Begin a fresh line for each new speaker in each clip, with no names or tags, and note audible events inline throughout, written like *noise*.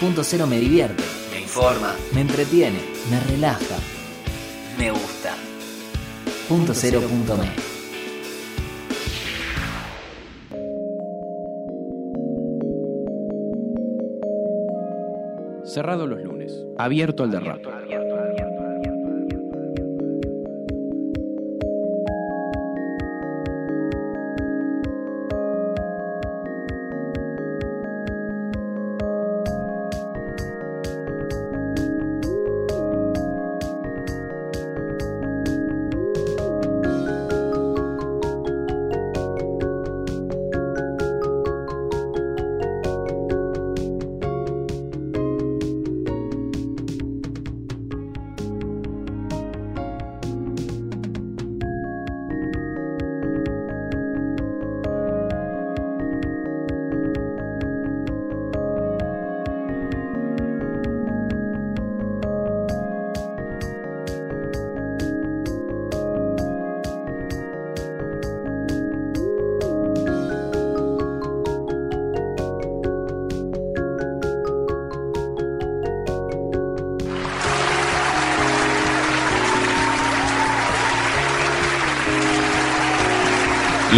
Punto cero me divierte, me informa, me entretiene, me relaja, me gusta. Punto cero punto me.
Cerrado los lunes, abierto al derrape.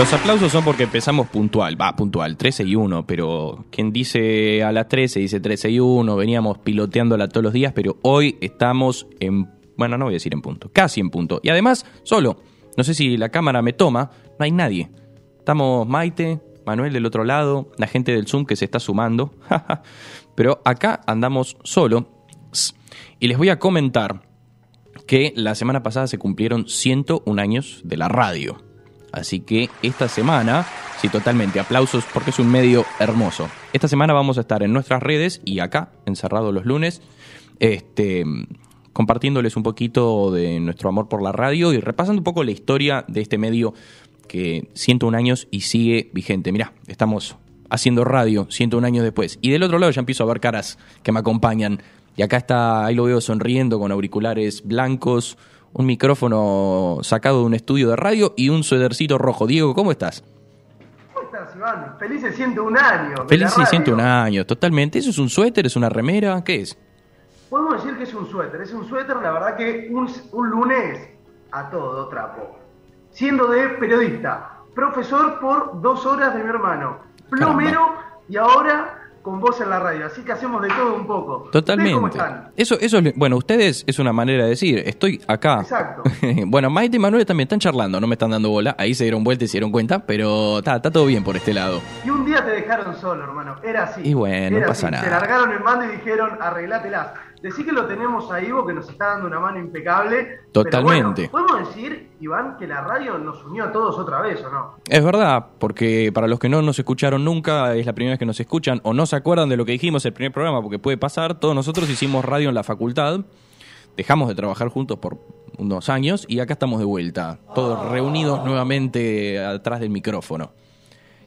Los aplausos son porque empezamos puntual, va, puntual, 13 y 1, pero quien dice a las 13 dice 13 y 1, veníamos piloteándola todos los días, pero hoy estamos en, bueno, no voy a decir en punto, casi en punto. Y además, solo, no sé si la cámara me toma, no hay nadie. Estamos Maite, Manuel del otro lado, la gente del Zoom que se está sumando, *laughs* pero acá andamos solo. Y les voy a comentar que la semana pasada se cumplieron 101 años de la radio. Así que esta semana, sí, totalmente, aplausos porque es un medio hermoso. Esta semana vamos a estar en nuestras redes y acá, encerrados los lunes, este, compartiéndoles un poquito de nuestro amor por la radio y repasando un poco la historia de este medio que 101 años y sigue vigente. Mirá, estamos haciendo radio 101 años después. Y del otro lado ya empiezo a ver caras que me acompañan. Y acá está, ahí lo veo sonriendo con auriculares blancos, un micrófono sacado de un estudio de radio y un suétercito rojo. Diego, ¿cómo estás?
¿Cómo estás, Iván? Feliz 101 años.
Feliz 101 años, totalmente. ¿Eso es un suéter? ¿Es una remera? ¿Qué es?
Podemos decir que es un suéter. Es un suéter, la verdad que un, un lunes a todo trapo. Siendo de periodista, profesor por dos horas de mi hermano, plomero
Caramba.
y ahora con vos en la radio. Así que hacemos de todo un poco.
Totalmente.
¿Cómo están?
Eso, eso, es- bueno, ustedes es una manera de decir, estoy acá.
Exacto. *laughs*
bueno, Maite y Manuel también están charlando, no me están dando bola. Ahí se dieron vuelta y se dieron cuenta, pero está, está todo bien por este lado.
Y un día te dejaron solo, hermano. Era así.
Y bueno, no pasa
así.
nada.
Te largaron el mando y dijeron, arreglátelas. Decí que lo tenemos a Ivo, que nos está dando una mano impecable.
Totalmente.
Pero bueno, podemos decir, Iván, que la radio nos unió a todos otra vez, ¿o no?
Es verdad, porque para los que no nos escucharon nunca, es la primera vez que nos escuchan o no se acuerdan de lo que dijimos el primer programa, porque puede pasar, todos nosotros hicimos radio en la facultad, dejamos de trabajar juntos por unos años y acá estamos de vuelta, todos reunidos nuevamente atrás del micrófono.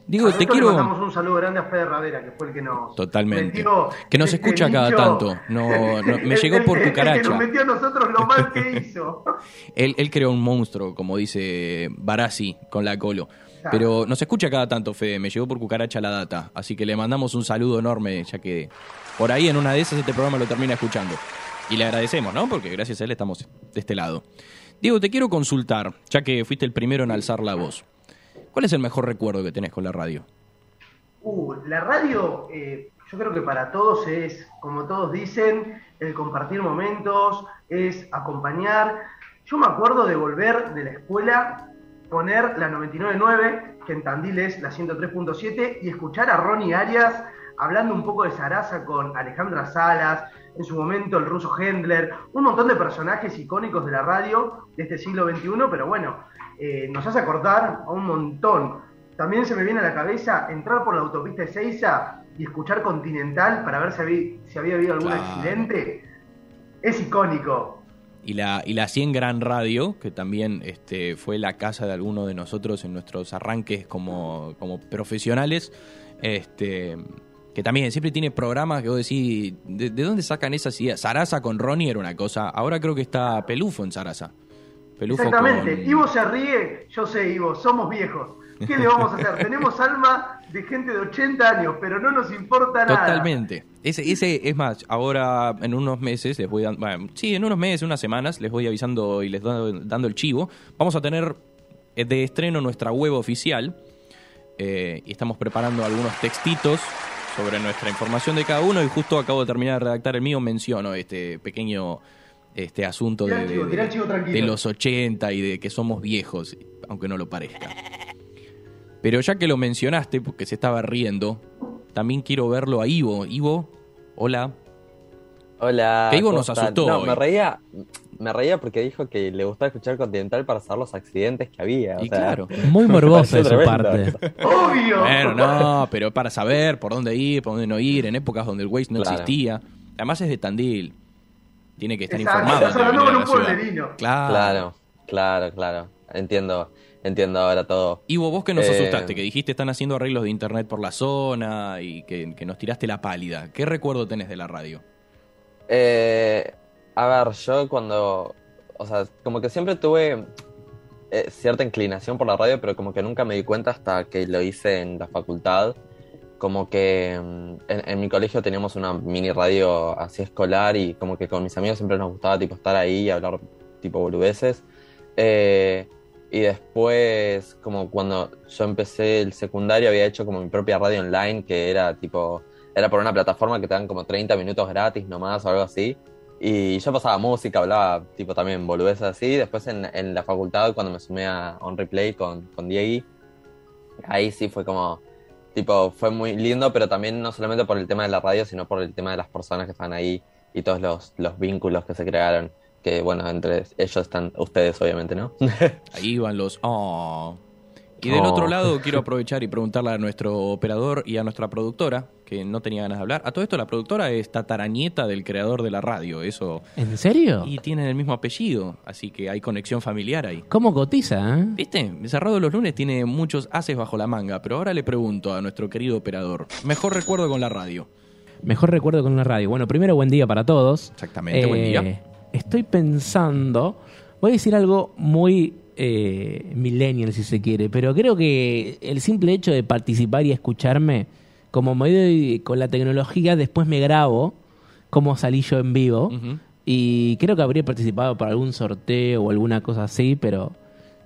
Digo, te quiero...
Le mandamos un saludo grande a Fede Ravera, que fue el que nos.
Totalmente.
metió
Que nos
este
escucha cada tanto. No, no, me
El-
llegó
el-
por
el que
cucaracha.
nos metió a nosotros lo mal que hizo. *laughs*
Él, él creó un monstruo, como dice Barassi con la colo.
Claro.
Pero nos escucha cada tanto, Fede. Me llegó por cucaracha la data. Así que le mandamos un saludo enorme, ya que por ahí en una de esas este programa lo termina escuchando. Y le agradecemos, ¿no? Porque gracias a él estamos de este lado. Diego, te quiero consultar, ya que fuiste el primero en alzar la voz. ¿Cuál es el mejor recuerdo que tenés con la radio?
Uh, la radio, eh, yo creo que para todos es, como todos dicen, el compartir momentos, es acompañar. Yo me acuerdo de volver de la escuela, poner la 99.9, que en Tandil es la 103.7, y escuchar a Ronnie Arias hablando un poco de Sarasa con Alejandra Salas, en su momento el ruso Hendler, un montón de personajes icónicos de la radio de este siglo XXI, pero bueno, eh, nos hace acordar a un montón. También se me viene a la cabeza entrar por la autopista de Seiza y escuchar Continental para ver si había, si había habido algún
Claro.
accidente. Es icónico.
Y la, y la 100 Gran Radio, que también este, fue la casa de alguno de nosotros en nuestros arranques como, como profesionales, este, que también siempre tiene programas que vos decís, ¿de, de dónde sacan esas ideas? Sarasa con Ronnie era una cosa, ahora creo que está Pelufo en Sarasa. Pelufo
Exactamente.
con-
Ivo se ríe, yo sé, Ivo, somos viejos. ¿Qué le vamos a hacer? *laughs* Tenemos alma de gente de 80 años, pero no nos importa
nada. Totalmente. Ese, ese es más, ahora en unos meses les voy dando, bueno, sí, en unos meses, unas semanas, les voy avisando y les doy, dando el chivo. Vamos a tener eh, de estreno nuestra web oficial eh, y estamos preparando algunos textitos sobre nuestra información de cada uno y justo acabo de terminar de redactar el mío, menciono este pequeño este asunto de, de, los 80 y de que somos viejos, aunque no lo parezca. Pero ya que lo mencionaste, porque se estaba riendo, también quiero verlo a Ivo. Ivo, hola.
Hola.
Que Ivo nos asustó.
No, me reía, me reía porque dijo que le gustaba escuchar Continental para saber los accidentes que había.
y claro. *laughs*
Muy morboso de su parte.
Obvio.
Bueno, no, pero para saber por dónde ir, por dónde no ir, en épocas donde el Waze no existía. Además es de Tandil. Tiene que estar informado.
un
Claro. claro, claro, Entiendo, entiendo ahora todo.
Ivo, vos que nos eh, asustaste, que dijiste están haciendo arreglos de internet por la zona y que, nos tiraste la pálida. ¿Qué recuerdo tenés de la radio?
Eh, a ver, yo cuando. O sea, como que siempre tuve eh, cierta inclinación por la radio, pero como que nunca me di cuenta hasta que lo hice en la facultad como que mm, en, mi colegio teníamos una mini radio así escolar y como que con mis amigos siempre nos gustaba tipo estar ahí y hablar tipo boludeces. Eh, y después, como cuando yo empecé el secundario, había hecho como mi propia radio online, que era tipo, era por una plataforma que te dan como 30 minutos gratis nomás o algo así. Y yo pasaba música, hablaba tipo también boludeces así. Después en, en la facultad, cuando me sumé a On Replay con, con Diego, ahí sí fue como tipo, fue muy lindo, pero también no solamente por el tema de la radio, sino por el tema de las personas que están ahí y todos los, los vínculos que se crearon. Que bueno, entre ellos están ustedes, obviamente, ¿no? *laughs*
ahí van los. Oh. Y del otro oh. lado quiero aprovechar y preguntarle a nuestro operador y a nuestra productora, que no tenía ganas de hablar. A todo esto la productora es tatarañeta del creador de la radio, eso.
¿En serio?
Y tienen el mismo apellido, así que hay conexión familiar ahí.
¿Cómo cotiza? Eh?
¿Viste? Cerrado los lunes tiene muchos haces bajo la manga, pero ahora le pregunto a nuestro querido operador, mejor recuerdo con la radio.
Mejor recuerdo con la radio. Bueno, primero buen día para todos.
Exactamente, buen día. Eh,
estoy pensando, voy a decir algo muy eh, millennial si se quiere, pero creo que el simple hecho de participar y escucharme, como me doy con la tecnología, después me grabo cómo salí yo en vivo. Y creo que habría participado para algún sorteo o alguna cosa así, pero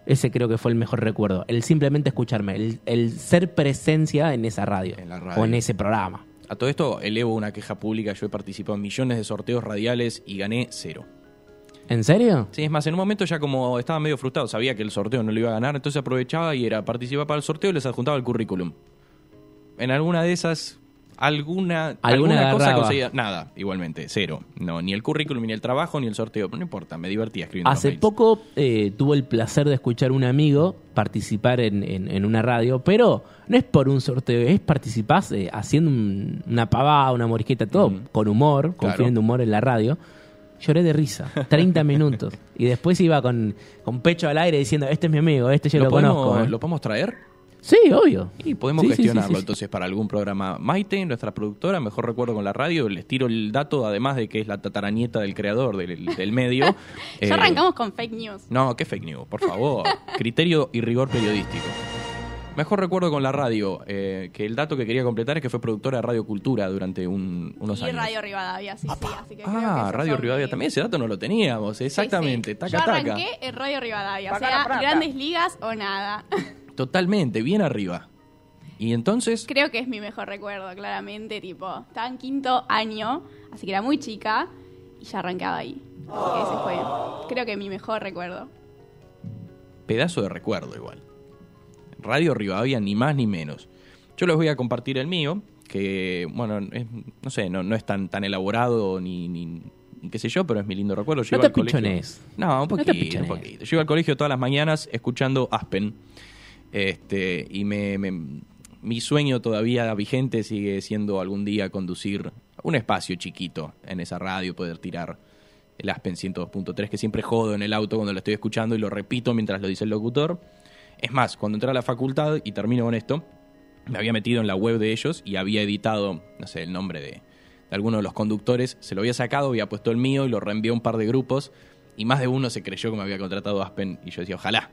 ese creo que fue el mejor recuerdo, el simplemente escucharme, el, ser presencia en esa radio, o en ese programa.
A todo esto elevo una queja pública, yo he participado en millones de sorteos radiales y gané cero.
¿En serio?
Sí, es más, en un momento ya como estaba medio frustrado, sabía que el sorteo no lo iba a ganar, entonces aprovechaba y era participar para el sorteo y les adjuntaba el currículum. En alguna de esas, alguna, alguna, cosa conseguía. Nada, igualmente, cero. No, ni el currículum, ni el trabajo, ni el sorteo. No importa, me divertía escribiendo.
Hace poco eh, tuve el placer de escuchar a un amigo participar en, una radio, pero no es por un sorteo, es participar eh, haciendo una pavada, una morisqueta, todo con humor, confiando humor en la radio lloré de risa, 30 minutos. Y después iba con, con, pecho al aire diciendo, este es mi amigo, este yo lo, conozco.
¿eh? ¿Lo podemos traer?
Sí, obvio.
Y podemos gestionarlo entonces para algún programa. Maite, nuestra productora, mejor recuerdo con la radio, les tiro el dato, además de que es la tataranieta del creador del, medio. *laughs* ya
eh, arrancamos con fake news.
No, ¿qué fake news? Por favor. *laughs* Criterio y rigor periodístico. Mejor recuerdo con la radio, eh, que el dato que quería completar es que fue productora de Radio Cultura durante unos años.
Y Radio Rivadavia, sí, sí. Así que
ah, Radio Rivadavia también, ese dato no lo teníamos, exactamente. Taca,
Yo arranqué en Radio Rivadavia, o sea, grandes ligas o nada. *laughs*
Totalmente, bien arriba. Y entonces...
Creo que es mi mejor recuerdo, claramente, tipo, estaba en quinto año, así que era muy chica, y ya arrancaba ahí. Así que ese fue, creo que mi mejor recuerdo.
Pedazo de recuerdo igual. Radio Rivadavia, ni más ni menos. Yo les voy a compartir el mío, que, bueno, no sé, no, no es tan, tan elaborado ni, ni, qué sé yo, pero es mi lindo recuerdo.
Yo no te colegio...
No, un poquito, un poquito. Yo iba al colegio todas las mañanas escuchando Aspen. Este, y me, mi sueño todavía vigente sigue siendo algún día conducir un espacio chiquito en esa radio, poder tirar el Aspen 102.3, que siempre jodo en el auto cuando lo estoy escuchando y lo repito mientras lo dice el locutor. Es más, cuando entré a la facultad, y termino con esto, me había metido en la web de ellos y había editado, no sé, el nombre de, alguno de los conductores, se lo había sacado, había puesto el mío y lo reenvió a un par de grupos, y más de uno se creyó que me había contratado Aspen, y yo decía, ojalá.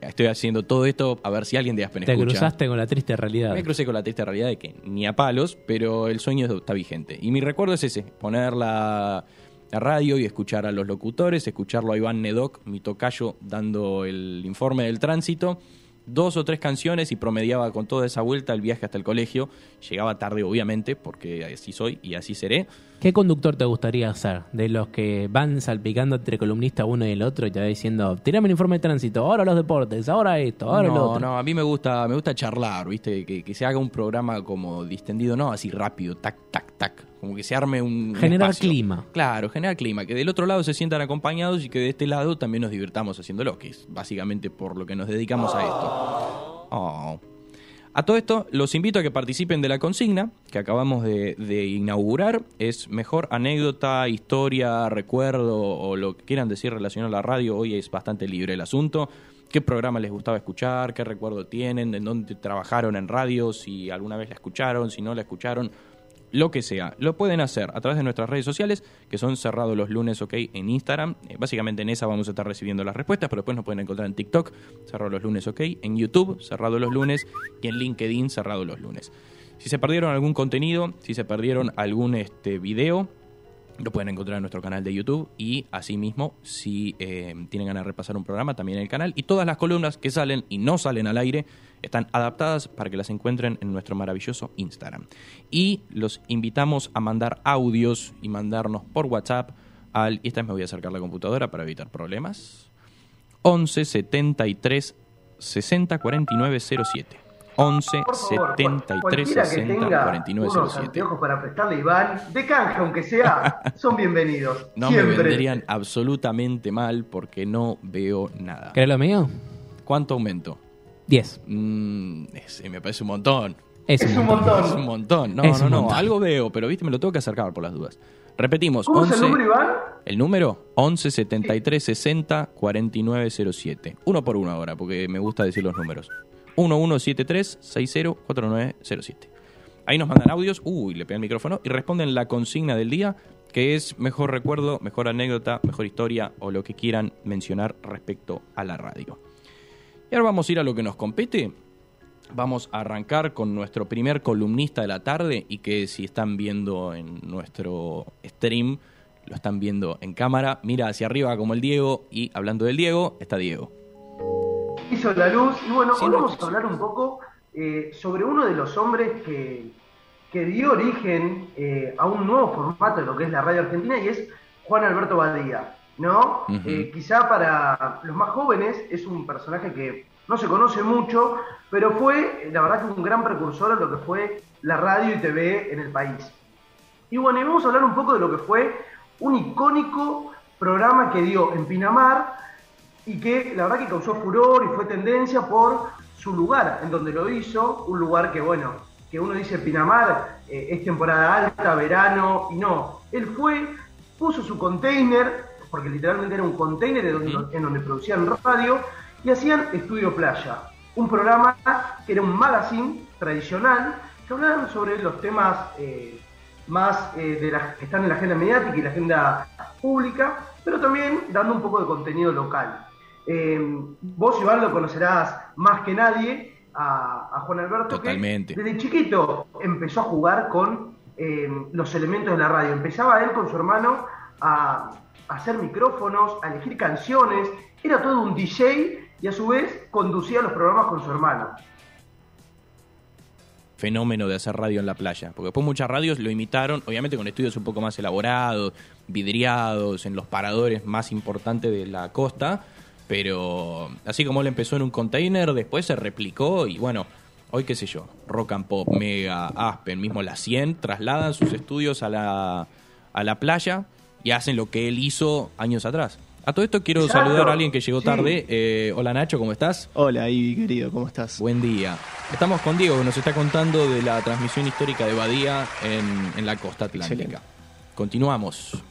estoy haciendo todo esto a ver si alguien de Aspen
Te
escucha.
cruzaste con la triste realidad.
Me crucé con la triste realidad de que ni a palos, pero el sueño está vigente. Y mi recuerdo es ese, poner la, la radio y escuchar a los locutores, escucharlo a Iván Nedok, mi tocayo, dando el informe del tránsito, dos o tres canciones y promediaba con toda esa vuelta el viaje hasta el colegio. Llegaba tarde, obviamente, porque así soy y así seré.
¿Qué conductor te gustaría ser? De los que van salpicando entre columnista uno y el otro y te va diciendo, tirame el informe de tránsito, ahora los deportes, ahora esto, ahora lo
no,
otro.
no, a mí me gusta, me gusta charlar, ¿viste? Que, que se haga un programa como distendido, no así rápido, tac, tac, tac. Como que se arme un.
Generar clima.
Claro, generar clima. Que del otro lado se sientan acompañados y que de este lado también nos divirtamos haciéndolo, que es básicamente por lo que nos dedicamos a esto. Oh. A todo esto, los invito a que participen de la consigna que acabamos de, de inaugurar. Es mejor anécdota, historia, recuerdo o lo que quieran decir relacionado a la radio. Hoy es bastante libre el asunto. ¿Qué programa les gustaba escuchar? ¿Qué recuerdo tienen? ¿En dónde trabajaron en radio? Si alguna vez la escucharon, si no la escucharon lo que sea. Lo pueden hacer a través de nuestras redes sociales, que son cerrados los lunes, ok, en Instagram. Eh, básicamente en esa vamos a estar recibiendo las respuestas, pero después nos pueden encontrar en TikTok, cerrado los lunes, ok, en YouTube, cerrado los lunes, y en LinkedIn, cerrado los lunes. Si se perdieron algún contenido, si se perdieron algún este, video, lo pueden encontrar en nuestro canal de YouTube y asimismo, si eh, tienen ganas de repasar un programa, también en el canal. Y todas las columnas que salen y no salen al aire están adaptadas para que las encuentren en nuestro maravilloso Instagram. Y los invitamos a mandar audios y mandarnos por WhatsApp al... Y esta vez me voy a acercar la computadora para evitar problemas. 11 73 60 49 07. 11
Por favor,
73
cualquiera que
60
tenga
49
unos
07.
anteojos para prestarle a Iván, de canje aunque sea, *laughs* son bienvenidos.
No me
Siempre.
vendrían absolutamente mal porque no veo nada.
¿Querés lo mío?
¿Cuánto aumento?
10.
Mm, ese me parece un montón.
Es,
Es
un
un
montón.
Es
montón.
un montón. No,
Es
no, no.
montón.
Algo veo, pero viste, me lo tengo que acercar por las dudas. Repetimos.
¿Cómo
11,
es el número, Iván?
El número 11 73 60 49 07. Uno por uno ahora, porque me gusta decir los números. 1173 60 49 07. Ahí nos mandan audios, uy, le pegan el micrófono y responden la consigna del día, que es mejor recuerdo, mejor anécdota, mejor historia o lo que quieran mencionar respecto a la radio. Y ahora vamos a ir a lo que nos compete. Vamos a arrancar con nuestro primer columnista de la tarde y que si están viendo en nuestro stream, lo están viendo en cámara, mira hacia arriba como el Diego y hablando del Diego, está Diego.
Hizo la luz. Y bueno, hoy vamos a hablar un poco eh, sobre uno de los hombres que, que dio origen eh, a un nuevo formato de lo que es la radio argentina y es Juan Alberto Badía. ¿No? Eh, quizá para los más jóvenes es un personaje que no se conoce mucho, pero fue, la verdad, que un gran precursor en lo que fue la radio y TV en el país. Y bueno, y vamos a hablar un poco de lo que fue un icónico programa que dio en Pinamar y que la verdad que causó furor y fue tendencia por su lugar en donde lo hizo, un lugar que bueno, que uno dice Pinamar eh, es temporada alta, verano, y no, él fue, puso su container, porque literalmente era un container en donde, en donde producían radio, y hacían Estudio Playa, un programa que era un magazine tradicional, que hablaban sobre los temas eh, más eh, de las que están en la agenda mediática y la agenda pública, pero también dando un poco de contenido local. Eh, vos, Iván, lo conocerás más que nadie a, a Juan Alberto,
Totalmente.
que desde chiquito empezó a jugar con eh, los elementos de la radio. Empezaba él con su hermano a hacer micrófonos, a elegir canciones, era todo un DJ y a su vez conducía los programas con su hermano.
Fenómeno de hacer radio en la playa. Porque después muchas radios lo imitaron, obviamente con estudios un poco más elaborados, vidriados, en los paradores más importantes de la costa. Pero así como él empezó en un container, después se replicó y bueno, hoy qué sé yo, Rock and Pop, Mega, Aspen, mismo la 100, trasladan sus estudios a la, a la playa y hacen lo que él hizo años atrás. A todo esto quiero saludar a alguien que llegó
Sí.
tarde. Eh, hola Nacho, ¿cómo estás?
Hola, Ivy, querido, ¿cómo estás?
Buen día. Estamos con Diego, que nos está contando de la transmisión histórica de Badía en, en la costa atlántica.
Excelente.
Continuamos.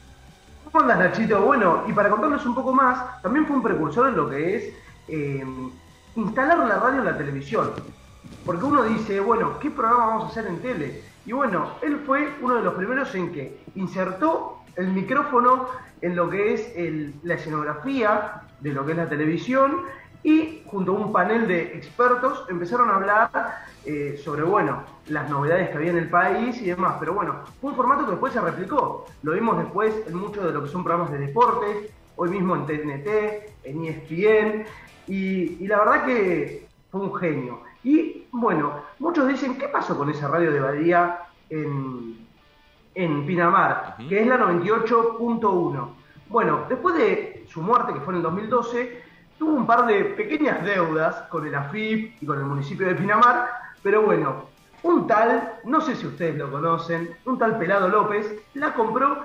¿Cómo andas, Nachito? Bueno, y para contarles un poco más, también fue un precursor en lo que es eh, instalar la radio en la televisión. Porque uno dice, bueno, ¿qué programa vamos a hacer en tele? Y bueno, él fue uno de los primeros en que insertó el micrófono en lo que es la escenografía de lo que es la televisión y junto a un panel de expertos empezaron a hablar eh, sobre, bueno, las novedades que había en el país y demás. Pero bueno, fue un formato que después se replicó. Lo vimos después en muchos de lo que son programas de deportes, hoy mismo en TNT, en ESPN, y, y la verdad que fue un genio. Y bueno, muchos dicen, ¿qué pasó con esa radio de Badía en, en Pinamar? Que es la 98.1. Bueno, después de su muerte, que fue en el 2012, tuvo un par de pequeñas deudas con el AFIP y con el municipio de Pinamar, pero bueno, un tal, no sé si ustedes lo conocen, un tal Pelado López, la compró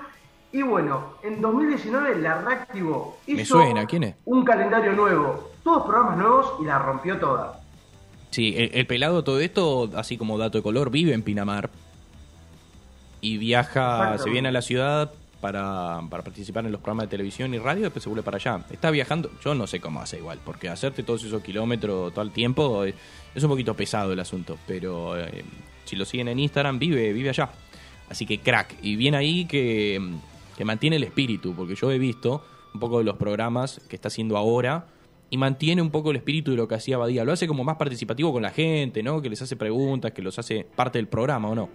y bueno, en 2019 la reactivó. Hizo
Me suena, ¿quién es?
Un calendario nuevo, todos programas nuevos y la rompió toda.
Sí, el, el pelado todo esto, así como dato de color, vive en Pinamar y viaja,
Exacto.
se viene a la ciudad para, para participar en los programas de televisión y radio, después se vuelve para allá. Está viajando, yo no sé cómo hace igual, porque hacerte todos esos kilómetros todo el tiempo es, es un poquito pesado el asunto, pero eh, si lo siguen en Instagram, vive, vive allá. Así que crack, y bien ahí que, que mantiene el espíritu, porque yo he visto un poco de los programas que está haciendo ahora y mantiene un poco el espíritu de lo que hacía Badía. Lo hace como más participativo con la gente, ¿no? Que les hace preguntas, que los hace parte del programa, ¿o no?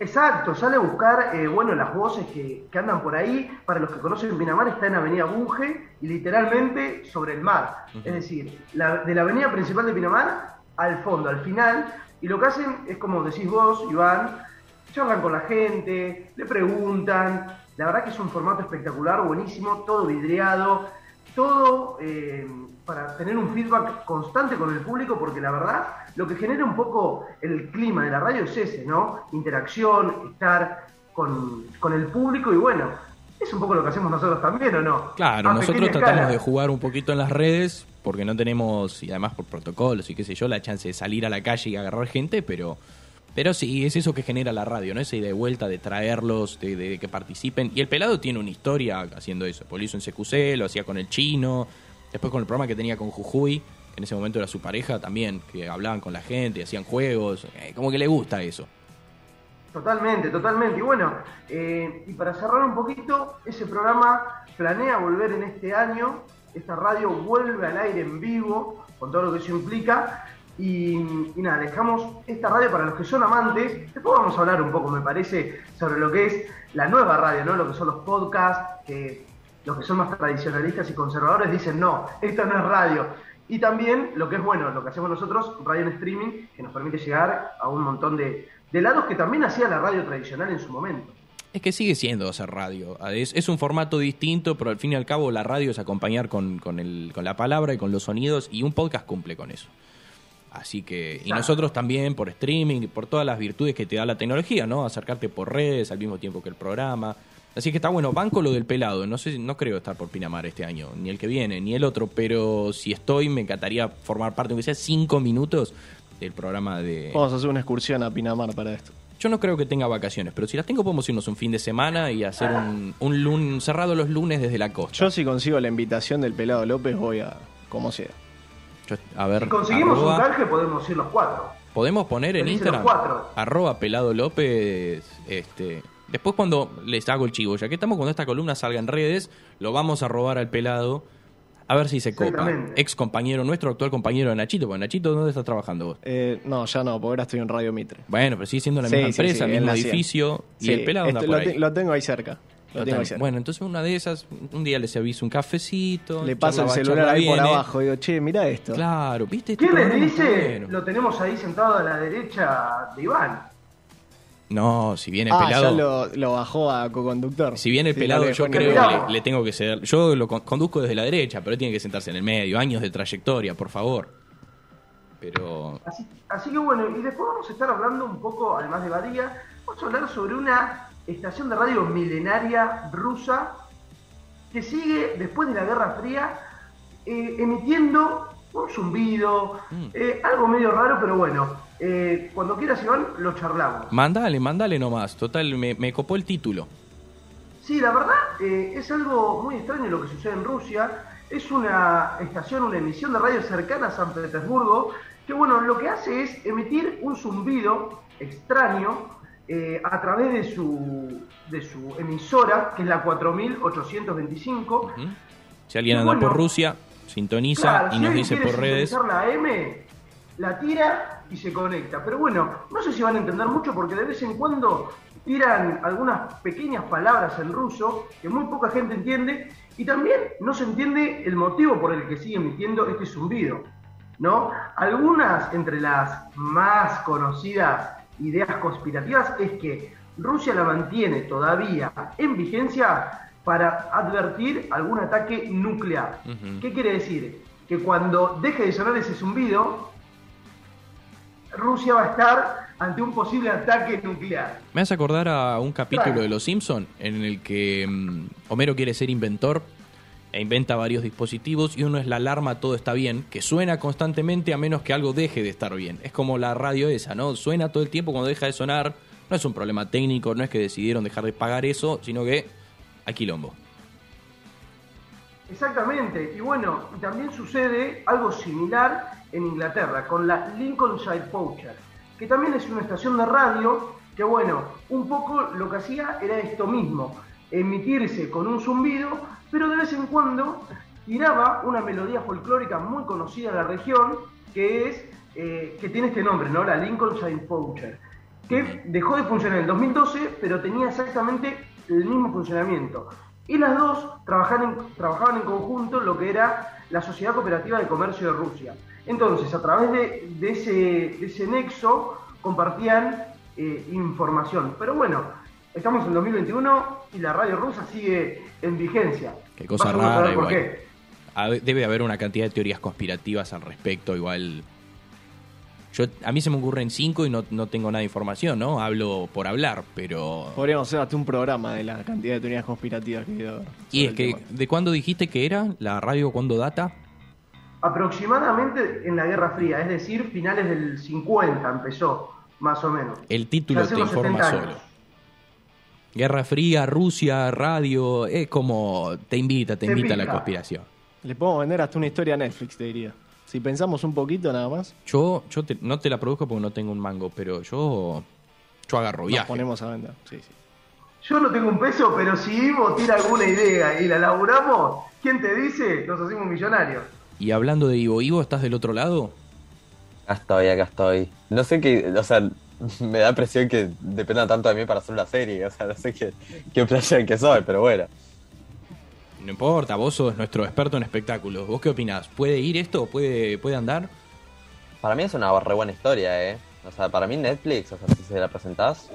Exacto, sale a buscar, eh, bueno, las voces que, que andan por ahí. Para los que conocen Pinamar, está en Avenida Bunge y literalmente sobre el mar. Es decir, la- de la avenida principal de Pinamar al fondo, al final. Y lo que hacen es como decís vos, Iván, charlan con la gente, le preguntan. La verdad que es un formato espectacular, buenísimo, todo vidriado, todo eh, para tener un feedback constante con el público, porque la verdad lo que genera un poco el clima de la radio es ese, ¿no? Interacción, estar con, con el público y bueno, es un poco lo que hacemos nosotros también, ¿o no?
Claro,
A
nosotros tratamos
escala.
de jugar un poquito en las redes porque no tenemos, y además por protocolos y qué sé yo, la chance de salir a la calle y agarrar gente, pero pero sí, es eso que genera la radio, ¿no? Esa idea de vuelta, de traerlos, de, que participen. Y el pelado tiene una historia haciendo eso. Pues lo hizo en CQC, lo hacía con el chino, después con el programa que tenía con Jujuy, en ese momento era su pareja también, que hablaban con la gente, hacían juegos, eh, como que le gusta eso.
Totalmente, totalmente. Y bueno, eh, y para cerrar un poquito, ese programa planea volver en este año. Esta radio vuelve al aire en vivo, con todo lo que eso implica. Y, nada, dejamos esta radio para los que son amantes. Después vamos a hablar un poco, me parece, sobre lo que es la nueva radio, ¿no? Lo que son los podcasts, que los que son más tradicionalistas y conservadores dicen, no, esto no es radio. Y también lo que es bueno, lo que hacemos nosotros, radio en streaming, que nos permite llegar a un montón de, de lados que también hacía la radio tradicional en su momento.
Es que sigue siendo hacer radio. Es, es un formato distinto, pero al fin y al cabo la radio es acompañar con, con, el, con la palabra y con los sonidos y un podcast cumple con eso. Así que, y nosotros también por streaming, por todas las virtudes que te da la tecnología, ¿no? Acercarte por redes al mismo tiempo que el programa. Así que está bueno, banco lo del pelado. No sé, no creo estar por Pinamar este año, ni el que viene, ni el otro, pero si estoy, me encantaría formar parte, aunque sea cinco minutos, del programa de.
Vamos a hacer una excursión a Pinamar para esto.
Yo no creo que tenga vacaciones, pero si las tengo podemos irnos un fin de semana y hacer un, un lun- cerrado los lunes desde la costa.
Yo si consigo la invitación del pelado López voy a como sea.
Yo- a ver,
Si conseguimos
arroba-
un canje, podemos ir los cuatro.
podemos poner en Instagram arroba pelado López, este, después cuando les hago el chivo, ya que estamos cuando esta columna salga en redes, lo vamos a robar al pelado. A ver si se copa. Ex compañero nuestro, actual compañero de Nachito. Bueno, Nachito, ¿dónde estás trabajando vos?
Eh, no, ya no, porque ahora estoy en Radio Mitre.
Bueno, pero sigue siendo la
Sí,
misma
sí,
empresa,
sí,
el mismo edificio. Y el pelado anda
esto-
por
lo,
ahí.
te- lo tengo ahí cerca. Lo tengo.
Bueno, entonces una de esas, un día les aviso un cafecito.
Le paso el celular ahí por
viene.
abajo. Digo, che, mira esto.
Claro, ¿viste? Este
¿Quién les
programa está
dice? Lo tenemos ahí sentado a la derecha de Iván.
No, si viene
ah,
pelado.
ya lo, lo bajó a co-conductor.
Si viene el
Sí,
pelado, yo creo que le, le tengo que ceder. Yo lo con- conduzco desde la derecha, pero él tiene que sentarse en el medio. Años de trayectoria, por favor. Pero.
Así, así que bueno, y después vamos a estar hablando un poco, además de Badía, vamos a hablar sobre una estación de radio milenaria rusa que sigue después de la Guerra Fría eh, emitiendo un zumbido,
Mm.
eh, algo medio raro, pero bueno, eh, cuando quieras Iván, lo charlamos.
Mandale, mandale nomás. Total, me, me copó el título.
Sí, la verdad eh, es algo muy extraño lo que sucede en Rusia. Es una estación, una emisión de radio cercana a San Petersburgo, que bueno, lo que hace es emitir un zumbido extraño eh, a través de su, de su emisora, que es la 4825.
¿Mm? Si alguien anda
bueno.
por Rusia, sintoniza
Claro,
y nos dice por redes.
la M, la tira y se conecta. Pero bueno, no sé si van a entender mucho porque de vez en cuando tiran algunas pequeñas palabras en ruso que muy poca gente entiende y también no se entiende el motivo por el que sigue emitiendo este zumbido. ¿no? Algunas entre las más conocidas ideas conspirativas es que Rusia la mantiene todavía en vigencia para advertir algún ataque nuclear. ¿Qué quiere decir? Que cuando deje de sonar ese zumbido, Rusia va a estar ante un posible ataque nuclear.
Me hace acordar a un capítulo
Claro.
de Los Simpson en el que mm, Homero quiere ser inventor e inventa varios dispositivos y uno es la alarma todo está bien, que suena constantemente a menos que algo deje de estar bien. Es como la radio esa, ¿no? Suena todo el tiempo cuando deja de sonar. No es un problema técnico, no es que decidieron dejar de pagar eso, sino que hay quilombo.
Exactamente, y bueno, también sucede algo similar en Inglaterra con la Lincolnshire Poacher, que también es una estación de radio que bueno, un poco lo que hacía era esto mismo, emitirse con un zumbido, pero de vez en cuando tiraba una melodía folclórica muy conocida en la región, que es eh, que tiene este nombre, ¿no? La Lincolnshire Poacher, que dejó de funcionar en el 2012, pero tenía exactamente el mismo funcionamiento. Y las dos trabajaban en, trabajaban en conjunto lo que era la Sociedad Cooperativa de Comercio de Rusia. Entonces, a través de, de ese, de ese nexo, compartían eh, información. Pero bueno, estamos en 2021 y la radio rusa sigue en vigencia.
Qué cosa
Vas
rara
por
igual.
qué.
Debe haber una cantidad de teorías conspirativas al respecto, igual. Yo, a mí se me ocurren cinco y no, no tengo nada de información, ¿no? Hablo por hablar, pero...
Podríamos hacer hasta un programa de la cantidad de teorías conspirativas que debe haber.
Y es que,
tema.
¿de cuándo dijiste que era la radio cuándo data?
Aproximadamente en la Guerra Fría, es decir, finales del 50 empezó, más o menos.
El título te informa
70 años.
solo. Guerra Fría, Rusia, radio, es como te invita, te,
Te
invita a la conspiración.
Le podemos vender hasta una historia a Netflix, te diría. Si pensamos un poquito nada más,
Yo, yo te- no te la produzco porque no tengo un mango, pero yo, yo agarro
nos
viaje.
ponemos a vender. Sí, sí.
Yo no tengo un peso, pero si Ivo tira alguna idea y la laburamos, ¿quién te dice? Nos hacemos millonarios.
Y hablando de Ivo, Ivo, ¿estás del otro lado?
Acá estoy, acá estoy. No sé qué, o sea, *laughs* me da presión que dependa tanto de mí para hacer una serie. O sea, no sé qué, qué playa que soy, pero bueno.
No importa, vos sos nuestro experto en espectáculos. ¿Vos qué opinás? ¿Puede ir esto? ¿Puede, puede andar?
Para mí es una re buena historia, ¿eh? O sea, para mí Netflix, o sea, si se la presentás,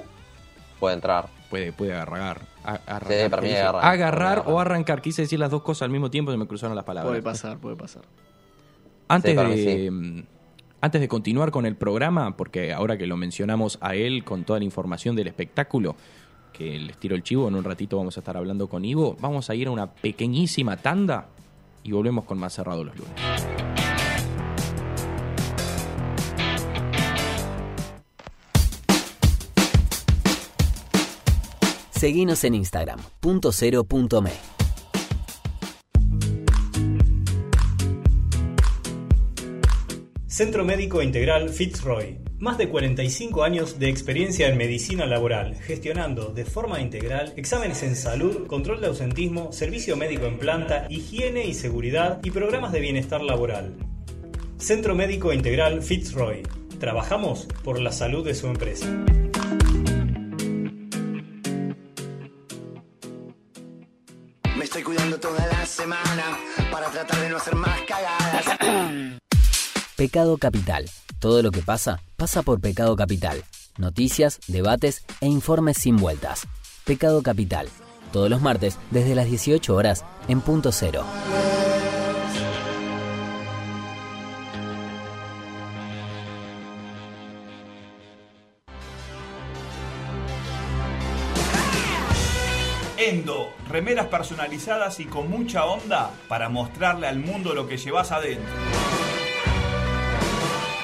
puede entrar.
Puede, puede agarrar. A- arrancar,
Sí, para
¿qué
mí agarrar.
O arrancar. Quise decir las dos cosas al mismo tiempo y me cruzaron las palabras.
Puede pasar, puede pasar.
Antes,
Sí, para mí
de,
sí.
mm, antes de continuar con el programa, porque ahora que lo mencionamos a él con toda la información del espectáculo, que les tiro el chivo, en un ratito vamos a estar hablando con Ivo, vamos a ir a una pequeñísima tanda y volvemos con más cerrado los lunes.
Seguinos en Instagram, punto cero punto me.
Centro Médico Integral Fitzroy. Más de 45 años de experiencia en medicina laboral, gestionando de forma integral exámenes en salud, control de ausentismo, servicio médico en planta, higiene y seguridad y programas de bienestar laboral. Centro Médico Integral Fitzroy. Trabajamos por la salud de su empresa.
Me estoy cuidando toda la semana para tratar de no hacer más cagadas. *clears throat*
Pecado Capital. Todo lo que pasa, pasa por Pecado Capital. Noticias, debates e informes sin vueltas. Pecado Capital. Todos los martes desde las 18 horas en punto cero.
Endo, remeras personalizadas y con mucha onda para mostrarle al mundo lo que llevas adentro.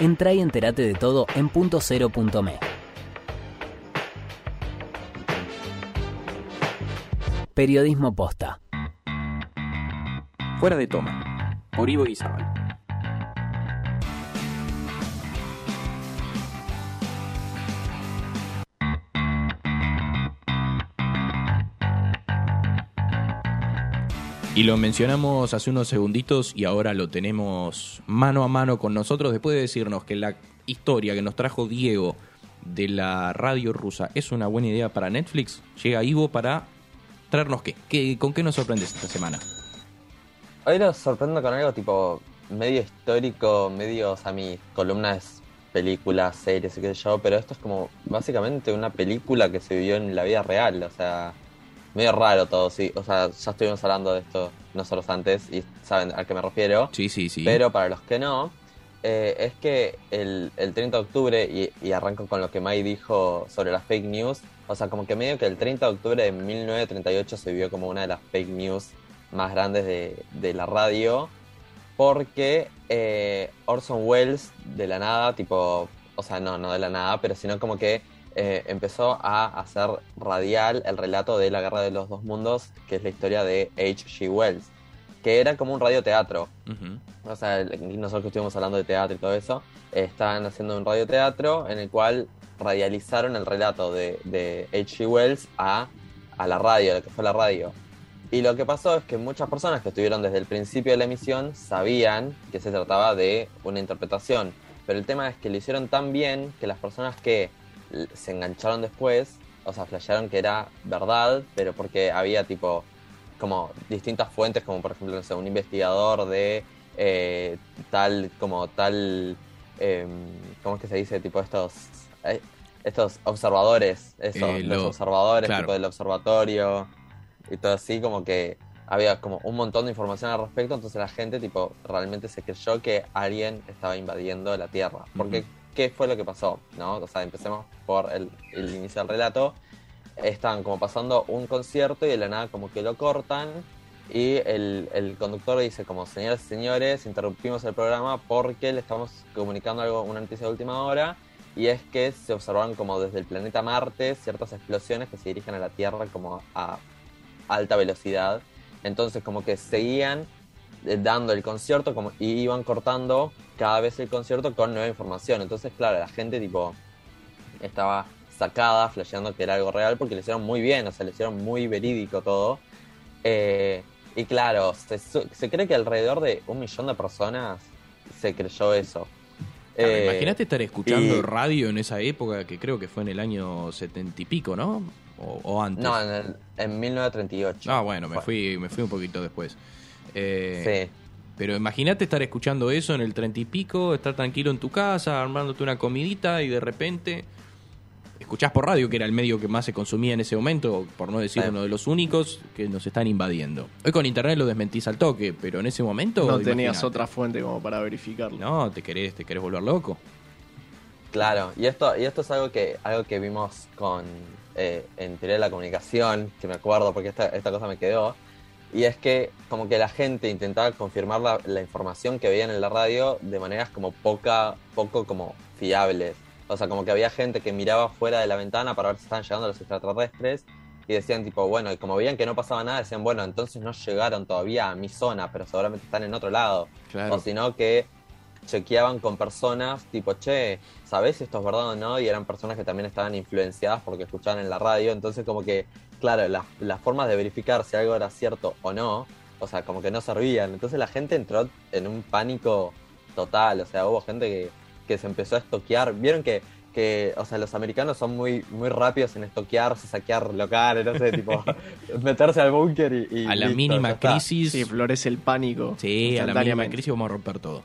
Entra y entérate de todo en punto. Periodismo posta.
Fuera de toma. Por Ivo Guizabal. Y lo mencionamos hace unos segunditos y ahora lo tenemos mano a mano con nosotros después de decirnos que la historia que nos trajo Diego de la radio rusa es una buena idea para Netflix. Llega Ivo para traernos qué. ¿Qué ¿Con qué nos sorprendes esta semana?
Hoy nos sorprendo con algo tipo medio histórico, medio, o sea, mis columnas, películas, series y qué sé yo, pero esto es como básicamente una película que se vivió en la vida real, o sea, medio raro todo, sí. O sea, ya estuvimos hablando de esto nosotros antes y saben a qué me refiero.
Sí, sí, sí.
Pero para los que no, eh, es que el, el 30 de octubre, y, y arranco con lo que Mai dijo sobre las fake news, o sea, como que medio que el 30 de octubre de 1938 se vio como una de las fake news más grandes de, de la radio, porque eh, Orson Welles de la nada, tipo, o sea, no, no de la nada, pero sino como que eh, empezó a hacer radial el relato de la Guerra de los Dos Mundos, que es la historia de H.G. Wells, que era como un radioteatro. O sea, nosotros que estuvimos hablando de teatro y todo eso, eh, estaban haciendo un radioteatro en el cual radializaron el relato de, de H.G. Wells a, a la radio, lo que fue la radio. Y lo que pasó es que muchas personas que estuvieron desde el principio de la emisión sabían que se trataba de una interpretación. Pero el tema es que lo hicieron tan bien que las personas que se engancharon después, o sea, flashearon que era verdad, pero porque había tipo como distintas fuentes, como por ejemplo, no sé, un investigador de eh, tal, como tal, eh, ¿cómo es que se dice? Tipo estos, eh, estos observadores, eso,
Eh,
los
lo-
observadores,
claro.
tipo del observatorio y todo así, como que había como un montón de información al respecto, entonces la gente tipo realmente se creyó que alguien estaba invadiendo la Tierra. Porque. ¿Qué fue lo que pasó? ¿No? O sea, empecemos por el, inicio del relato. Estaban como pasando un concierto y de la nada como que lo cortan y el, el conductor dice como, señoras y señores, interrumpimos el programa porque le estamos comunicando algo, una noticia de última hora y es que se observaron como desde el planeta Marte ciertas explosiones que se dirigen a la Tierra como a alta velocidad. Entonces como que seguían dando el concierto como, y iban cortando cada vez el concierto con nueva información. Entonces, claro, la gente tipo estaba sacada, flasheando que era algo real, porque lo hicieron muy bien, o sea, lo hicieron muy verídico todo. Eh, y claro, se, cree que alrededor de un millón de personas se creyó eso.
Claro,
Eh,
Imagínate estar escuchando
y-
radio en esa época, que creo que fue en el año setenta y pico, ¿no? O, o antes.
No, en, el- en 1938.
Ah, bueno, me fui, me fui un poquito después. Eh,
Sí.
Pero imagínate estar escuchando eso en el treinta y pico, estar tranquilo en tu casa, armándote una comidita y de repente escuchás por radio, que era el medio que más se consumía en ese momento, por no decir
Sí.
uno de los únicos, que nos están invadiendo. Hoy con internet lo desmentís al toque, pero en ese momento...
No tenías otra fuente como para verificarlo.
No, te querés, te querés volver loco.
Claro, y esto, y esto es algo que, algo que vimos con eh, en teoría de la comunicación, que me acuerdo porque esta, esta cosa me quedó, y es que como que la gente intentaba confirmar la, la información que veían en la radio de maneras como poca, poco como fiables. O sea, como que había gente que miraba fuera de la ventana para ver si estaban llegando los extraterrestres y decían tipo, bueno, y como veían que no pasaba nada, decían, bueno, entonces no llegaron todavía a mi zona, pero seguramente están en otro lado.
Claro.
O sino que chequeaban con personas tipo, che, ¿sabés si esto es verdad o no? Y eran personas que también estaban influenciadas porque escuchaban en la radio. Entonces como que, claro, las, las formas de verificar si algo era cierto o no, o sea, como que no servían. Entonces la gente entró en un pánico total. O sea, hubo gente que, que se empezó a estoquear. Vieron que, que, o sea, los americanos son muy, muy rápidos en estoquearse, saquear locales, no sé, *laughs* tipo, meterse al búnker y, y
A la
listo,
mínima crisis...
Sí, florece el pánico.
Sí, a la mínima crisis vamos a romper todo.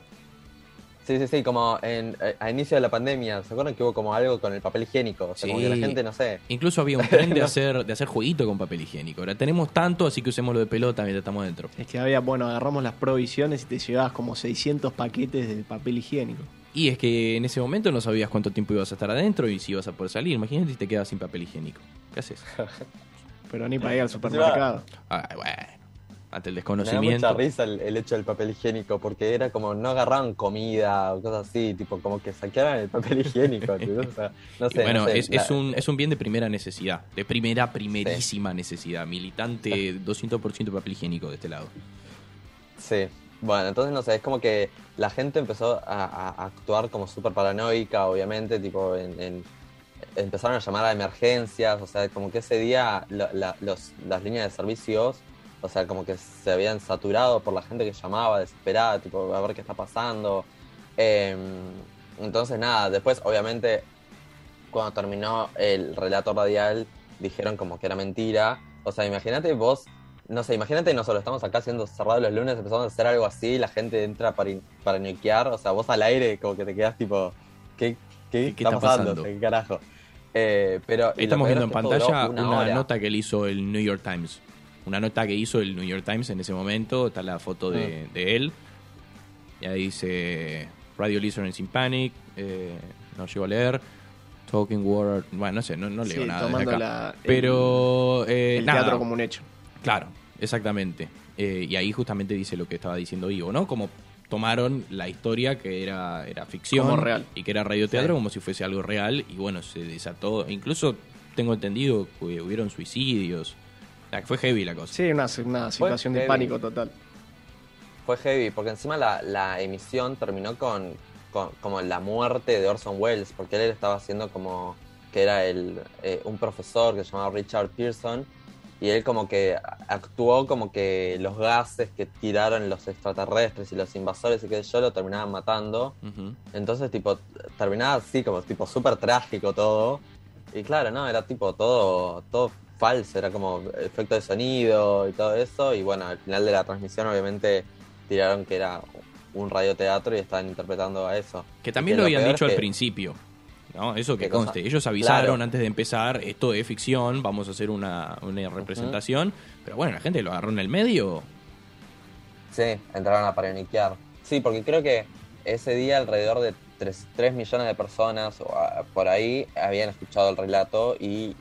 Sí, sí, sí, como en, eh, a inicio de la pandemia, ¿se acuerdan que hubo como algo con el papel higiénico? O sea, como que la gente, no sé.
Incluso había un tren de *laughs* hacer, de hacer jueguito con papel higiénico. Ahora tenemos tanto, así que usemos lo de pelota mientras estamos dentro.
Es que había, bueno, agarramos las provisiones y te llevabas como 600 paquetes de papel higiénico.
Y es que en ese momento no sabías cuánto tiempo ibas a estar adentro y si ibas a poder salir. Imagínate si te quedas sin papel higiénico. ¿Qué haces? *laughs*
Pero ni para ir al supermercado.
Ah, bueno. Ante el
Me da
desconocimiento.
mucha risa el, el hecho del papel higiénico, porque era como no agarraban comida o cosas así, tipo como que saqueaban el papel higiénico. *laughs* O sea, no sé,
bueno,
no sé,
es,
la-
es un, es un bien de primera necesidad, de primera, primerísima necesidad. Militante 200% papel higiénico de este lado.
Sí, bueno, entonces no sé, es como que la gente empezó a, a- a actuar como súper paranoica, obviamente, tipo, en, en- empezaron a llamar a emergencias, o sea, como que ese día la- la- los- las líneas de servicios, o sea, como que se habían saturado por la gente que llamaba desesperada, tipo, a ver qué está pasando. Em, entonces, nada, después, obviamente, cuando terminó el relato radial, dijeron como que era mentira. O sea, imagínate vos, no sé, imagínate nosotros estamos acá haciendo cerrado los lunes, empezamos a hacer algo así, la gente entra para, para niquear, o sea, vos al aire como que te quedas tipo, ¿qué, qué,
¿Qué
está,
está
pasando?
pasando?
¿Qué carajo? Eh, pero y
Estamos viendo
es
en
que
pantalla una,
hora.
nota que él hizo el New York Times. Una nota que hizo el New York Times en ese momento. Está la foto de, de él. Y ahí dice Radio Listeners in Panic. Eh, no llego a leer. Talking Word. Bueno, no sé, no, no leo
Sí,
nada. desde
tomando
acá.
la- el-
Pero. eh,
el
nada.
teatro como un hecho.
Claro, exactamente. Eh, y ahí justamente dice lo que estaba diciendo Ivo, ¿no? Como tomaron la historia que era, era ficción
Como real.
y que era radioteatro
Sí.
como si fuese algo real y bueno, se desató. Incluso tengo entendido que hubieron suicidios. Que fue heavy la cosa.
Sí, una, una situación de
heavy.
pánico total.
Fue heavy, porque encima la, la emisión terminó con, con como la muerte de Orson Welles, porque él estaba haciendo como que era el, eh, un profesor que se llamaba Richard Pearson, y él como que actuó como que los gases que tiraron los extraterrestres y los invasores y que yo lo terminaban matando. Entonces, tipo, terminaba así, como tipo súper trágico todo. Y claro, no, era tipo todo, todo falso, era como efecto de sonido y todo eso. Y bueno, al final de la transmisión, obviamente, tiraron que era un radioteatro y estaban interpretando a eso.
Que también lo habían dicho al
que-
principio. ¿no? Eso que conste. Ellos avisaron
Claro.
antes de empezar, esto es ficción, vamos a hacer una, una representación. Pero bueno, la gente lo agarró en el medio.
Sí, entraron a paraniquear. Sí, porque creo que ese día alrededor de 3, millones de personas o ah, por ahí habían escuchado el relato y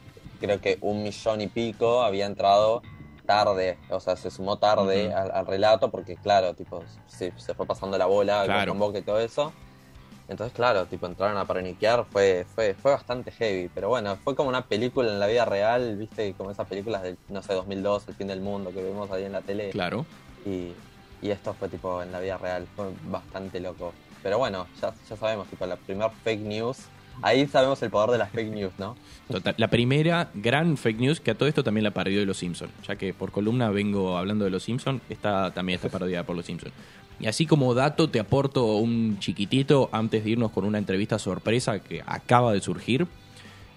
creo que un millón y pico había entrado tarde, o sea, se sumó tarde al, al relato porque, claro, tipo, se, se fue pasando la bola,
Claro.
con boca y todo eso. Entonces, claro, tipo, entraron a paraniquear, fue, fue, fue bastante heavy, pero bueno, fue como una película en la vida real, viste, como esas películas de, no sé, 2002, El fin del mundo, que vemos ahí en la tele.
Claro.
Y, y esto fue tipo en la vida real, fue bastante loco. Pero bueno, ya, ya sabemos, tipo, la primer fake news. Ahí sabemos el poder de las fake news, ¿no?
Total, la primera gran fake news, que a todo esto también la parodió de Los Simpsons, ya que por columna vengo hablando de Los Simpsons, esta también está parodiada por Los Simpsons. Y así como dato te aporto un chiquitito antes de irnos con una entrevista sorpresa que acaba de surgir.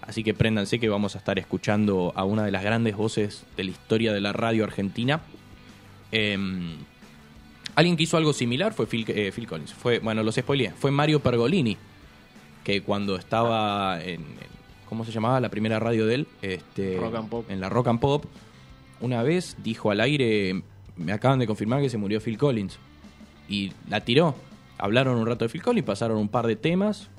Así que préndanse que vamos a estar escuchando a una de las grandes voces de la historia de la radio argentina. Em, alguien que hizo algo similar fue Phil, eh, Collins. Fue, bueno, los spoileé. Fue Mario Pergolini, que cuando estaba en, ¿cómo se llamaba la primera radio de él? Este,
Rock and Pop.
En la Rock and Pop. Una vez dijo al aire, me acaban de confirmar que se murió Phil Collins. Y la tiró. Hablaron un rato de Phil Collins, pasaron un par de temas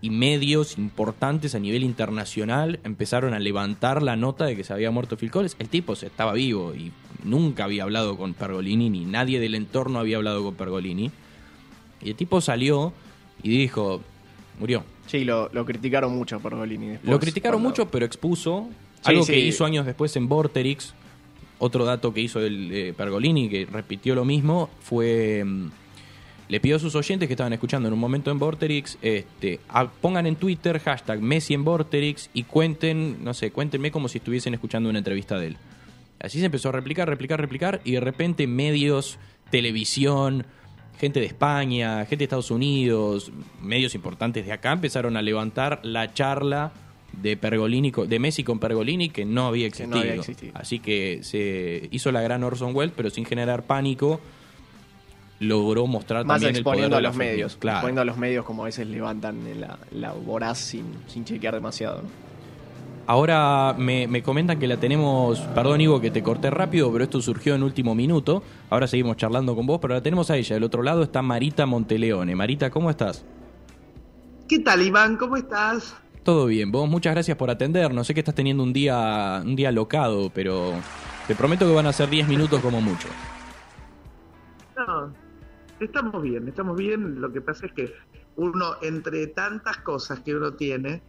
y medios importantes a nivel internacional empezaron a levantar la nota de que se había muerto Phil Collins. El tipo se estaba vivo y nunca había hablado con Pergolini, ni nadie del entorno había hablado con Pergolini. Y el tipo salió y dijo, murió.
Sí, lo, lo criticaron mucho por Golini después.
Lo criticaron
cuando-
mucho, pero expuso
Sí,
algo
sí.
que hizo años después en Vorterix. Otro dato que hizo el eh, Pergolini, que repitió lo mismo, fue. mm, le pidió a sus oyentes que estaban escuchando en un momento en Vorterix, este, a- pongan en Twitter hashtag Messi en Vorterix y cuenten, no sé, cuéntenme como si estuviesen escuchando una entrevista de él. Así se empezó a replicar, replicar, replicar, y de repente medios, televisión, gente de España, gente de Estados Unidos, medios importantes de acá empezaron a levantar la charla de Pergolini, de Messi con Pergolini que no había existido.
no había existido.
Así que se hizo la gran Orson Welles, pero sin generar pánico, logró mostrar
Más
también el poder
exponiendo
de
a los medios.
Claro.
Exponiendo a los medios como a veces levantan la, la voraz sin, sin chequear demasiado. ¿no?
Ahora me, me comentan que la tenemos, perdón Ivo que te corté rápido, pero esto surgió en último minuto. Ahora seguimos charlando con vos, pero la tenemos a ella. Del otro lado está Marita Monteleone. Marita, ¿cómo estás?
¿Qué tal, Iván? ¿Cómo estás?
Todo bien, vos muchas gracias por atendernos. Sé que estás teniendo un día, un día locado, pero Te prometo que van a ser 10 minutos como mucho.
No, estamos bien, estamos bien. Lo que pasa es que uno, entre tantas cosas que uno tiene,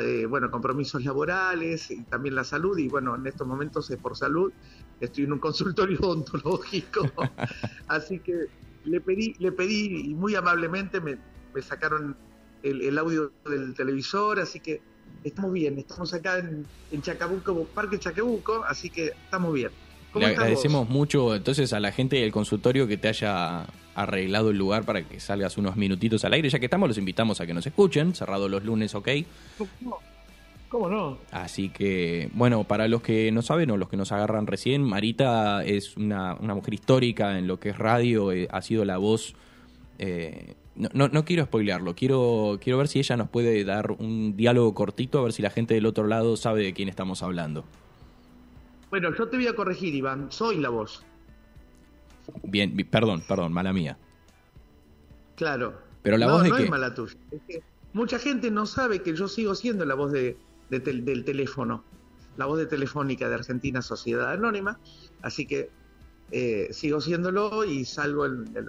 eh, bueno, compromisos laborales y también la salud, y bueno, en estos momentos es por salud, estoy en un consultorio *laughs* odontológico, *laughs* así que le pedí, le pedí y muy amablemente me, me sacaron el, el audio del televisor, así que estamos bien, estamos acá en, en Chacabuco, Parque Chacabuco, así que estamos bien. ¿Cómo
Le agradecemos
vos?
mucho entonces a la gente del consultorio que te haya arreglado el lugar para que salgas unos minutitos al aire. Ya que estamos, los invitamos a que nos escuchen, cerrado los lunes, ok.
¿Cómo, no?
Así que, bueno, para los que no saben o los que nos agarran recién, Marita es una, una mujer histórica en lo que es radio, eh, ha sido la voz... eh, no, no, no quiero spoilearlo, quiero, quiero ver si ella nos puede dar un diálogo cortito, a ver si la gente del otro lado sabe de quién estamos hablando.
Bueno, yo te voy a corregir, Iván, soy la voz.
Bien, bi- perdón, perdón, mala mía.
Claro.
Pero la
no,
voz de
no
qué?
es mala tuya. Es que mucha gente no sabe que yo sigo siendo la voz de, de tel- del teléfono, la voz de Telefónica de Argentina Sociedad Anónima, así que eh, sigo siéndolo y salgo en el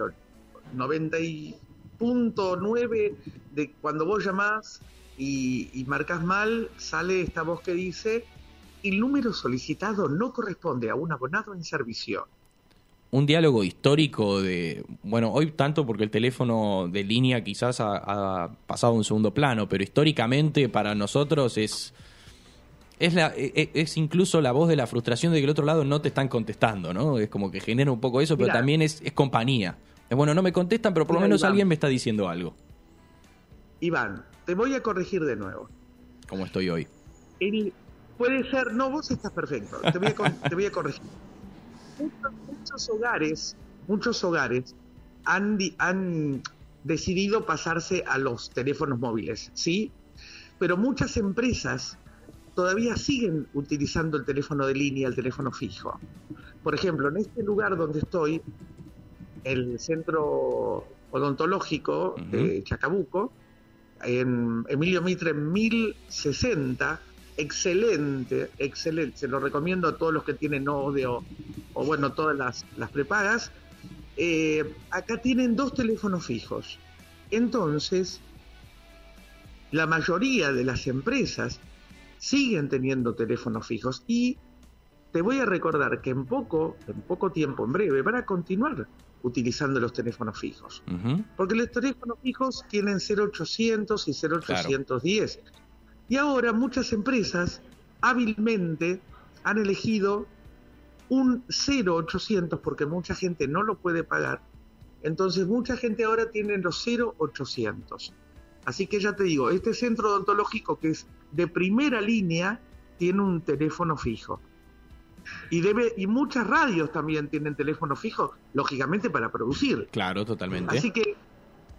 90.9 de cuando vos llamás y, y marcas mal, sale esta voz que dice el número solicitado no corresponde a un abonado en servicio.
Un diálogo histórico de, bueno, hoy tanto porque el teléfono de línea quizás ha, ha pasado a un segundo plano, pero históricamente para nosotros es es, la, e- e- es incluso la voz de la frustración de que el otro lado no te están contestando, ¿no? Es como que genera un poco eso, pero también es, es compañía. Es bueno, no me contestan, pero por lo menos
Iván.
alguien me está diciendo algo,
Iván, te voy a corregir de nuevo.
como estoy hoy.
El- puede ser, no, vos estás perfecto, te voy a, *laughs* te voy a corregir. Muchos, muchos hogares, muchos hogares han, han decidido pasarse a los teléfonos móviles, ¿sí? Pero muchas empresas todavía siguen utilizando el teléfono de línea, el teléfono fijo. Por ejemplo, en este lugar donde estoy, el centro odontológico de Chacabuco, en Emilio Mitre 1060, excelente, excelente, se lo recomiendo a todos los que tienen ODE o, bueno, todas las, las prepagas. Eh, acá tienen dos teléfonos fijos. Entonces, la mayoría de las empresas siguen teniendo teléfonos fijos y te voy a recordar que en poco, en poco tiempo, en breve, van a continuar utilizando los teléfonos fijos. Porque los teléfonos fijos tienen 0800 y 0810. Y ahora muchas empresas hábilmente han elegido un 0800 porque mucha gente no lo puede pagar. Entonces mucha gente ahora tiene los 0800. Así que ya te digo, este centro odontológico que es de primera línea tiene un teléfono fijo. Y debe y muchas radios también tienen teléfono fijo, lógicamente para producir.
Claro, totalmente.
Así que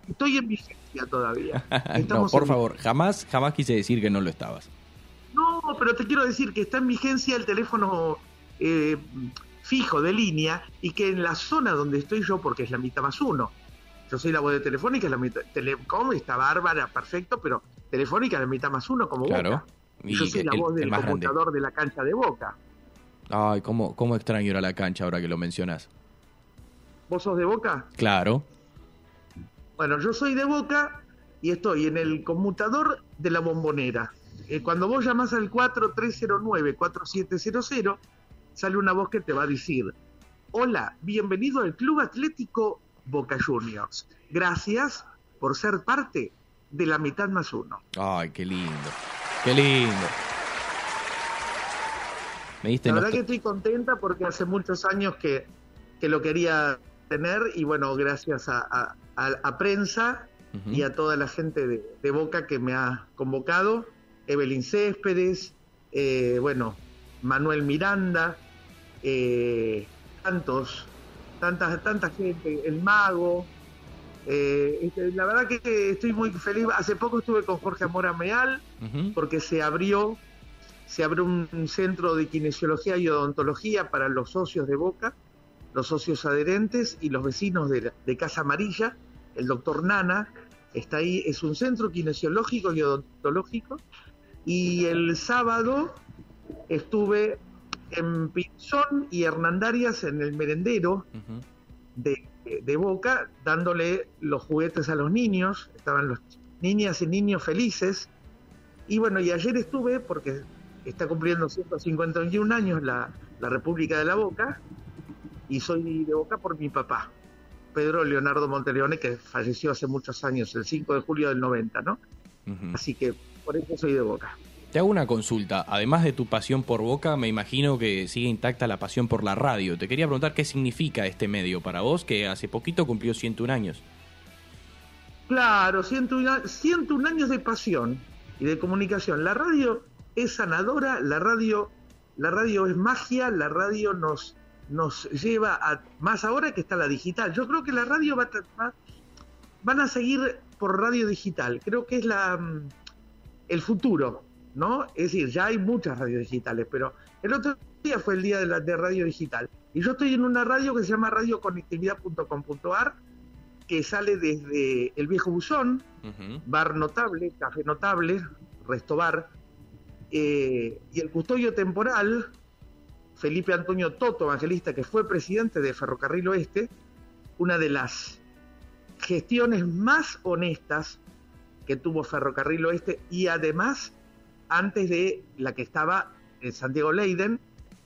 estoy en vigencia todavía. *laughs*
no, por
en-
favor, jamás, jamás quise decir que no lo estabas.
No, pero te quiero decir que está en vigencia el teléfono eh, fijo de línea y que en la zona donde estoy yo, porque es la mitad más uno, yo soy la voz de Telefónica, la mitad, Telecom está bárbara, perfecto, pero Telefónica es la mitad más uno como
Claro.
Boca. Y yo soy la voz
el
del
grande.
computador de la cancha de Boca.
Ay, cómo, cómo extraño ir a la cancha ahora que lo mencionas.
¿Vos sos de Boca?
Claro.
Bueno, yo soy de Boca y estoy en el conmutador de la bombonera. Eh, cuando vos llamás al 4309-4700, sale una voz que te va a decir, hola, bienvenido al Club Atlético Boca Juniors. Gracias por ser parte de la mitad más uno.
Ay, qué lindo. Qué lindo. Me diste
La verdad que estoy contenta porque hace muchos años que, que lo quería tener y bueno, gracias a, a- a- a prensa y a toda la gente de, de Boca que me ha convocado, Evelyn Céspedes, eh, bueno, Manuel Miranda, eh, tantos, tantas, tanta gente, el mago. eh, este, la verdad que estoy muy feliz. Hace poco estuve con Jorge Amora Meal porque se abrió se abrió un centro de kinesiología y odontología para los socios de Boca, los socios adherentes y los vecinos de, la- de Casa Amarilla. El doctor Nana está ahí, es un centro kinesiológico y odontológico. Y el sábado estuve en Pinzón y Hernandarias en el merendero de, de Boca, dándole los juguetes a los niños, estaban los niñas y niños felices. Y bueno, y ayer estuve, porque está cumpliendo 151 años la, la República de la Boca, y soy de Boca por mi papá, Pedro Leonardo Monteleone, que falleció hace muchos años, el 5 de julio del 90, ¿no? Así que por eso soy de Boca.
Te hago una consulta. Además de tu pasión por Boca, me imagino que sigue intacta la pasión por la radio. Te quería preguntar qué significa este medio para vos, que hace poquito cumplió 101 años.
Claro, 101, 101 años de pasión y de comunicación. La radio es sanadora, la radio, la radio es magia, la radio nos, nos lleva a más ahora que está la digital. Yo creo que la radio va, van a seguir por radio digital. Creo que es la mm, el futuro, ¿no? Es decir, ya hay muchas radios digitales, pero el otro día fue el día de la de radio digital y yo estoy en una radio que se llama radioconectividad.com.ar que sale desde el viejo buzón, bar notable, café notable, resto bar, eh, y el custodio temporal, Felipe Antonio Toto, evangelista, que fue presidente de Ferrocarril Oeste, una de las gestiones más honestas que tuvo Ferrocarril Oeste y además antes de la que estaba en Santiago Leiden,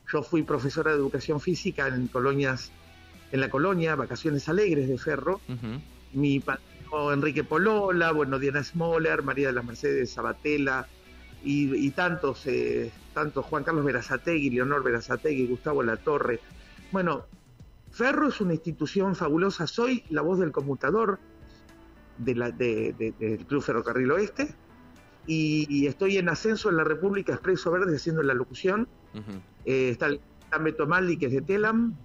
yo fui profesora de educación física en colonias, en la colonia Vacaciones Alegres de Ferro, mi padrino Enrique Polola, bueno, Diana Smoller, María de las Mercedes Sabatella y, y tantos, eh, tantos, Juan Carlos Verazategui, Leonor Verazategui, Gustavo Latorre. Bueno, Ferro es una institución fabulosa, soy la voz del conmutador de la, de- de- del Club Ferrocarril Oeste y, y estoy en ascenso en la República Expreso Verde haciendo la locución. Eh, está el está Beto Maldi, que es de Telam.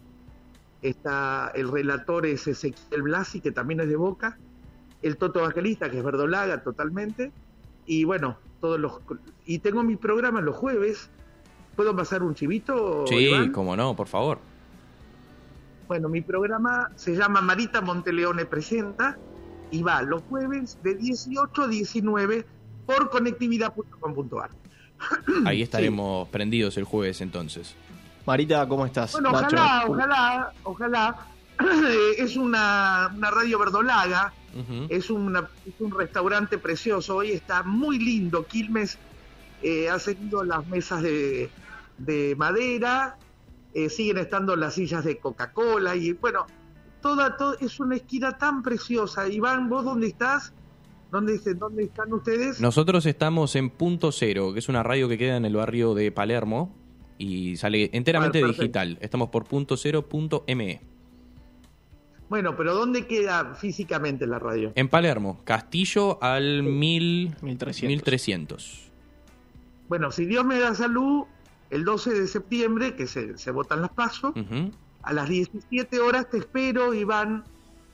Está el relator es Ezequiel Blasi, que también es de Boca. El Toto Evangelista, que es verdolaga totalmente. Y bueno, todos los. Y tengo mi programa los jueves. ¿Puedo pasar un chivito?
Sí,
Iván?
cómo no, por favor.
Bueno, mi programa se llama Marita Monteleone Presenta y va los jueves de 18 a 19 por conectividad.com.ar. *clears throat*
Ahí estaremos prendidos el jueves entonces.
Marita, ¿cómo estás?
Bueno,
Nacho.
ojalá, ojalá, ojalá. *clears throat* es una, una radio verdolaga, es, una, es un restaurante precioso. Hoy está muy lindo. Quilmes eh, ha seguido las mesas de, de madera, eh, siguen estando las sillas de Coca-Cola y bueno, toda, todo, es una esquina tan preciosa. Iván, ¿vos dónde estás? ¿Dónde, dónde están ustedes?
Nosotros estamos en Punto Cero, que es una radio que queda en el barrio de Palermo y sale enteramente
Ah,
digital. Estamos por punto cero punto ME.
Bueno, pero ¿dónde queda físicamente la radio?
En Palermo, Castillo al mil, 1300.
Bueno, si Dios me da salud, el 12 de septiembre, que se, se votan las pasos, a las 17 horas te espero, Iván,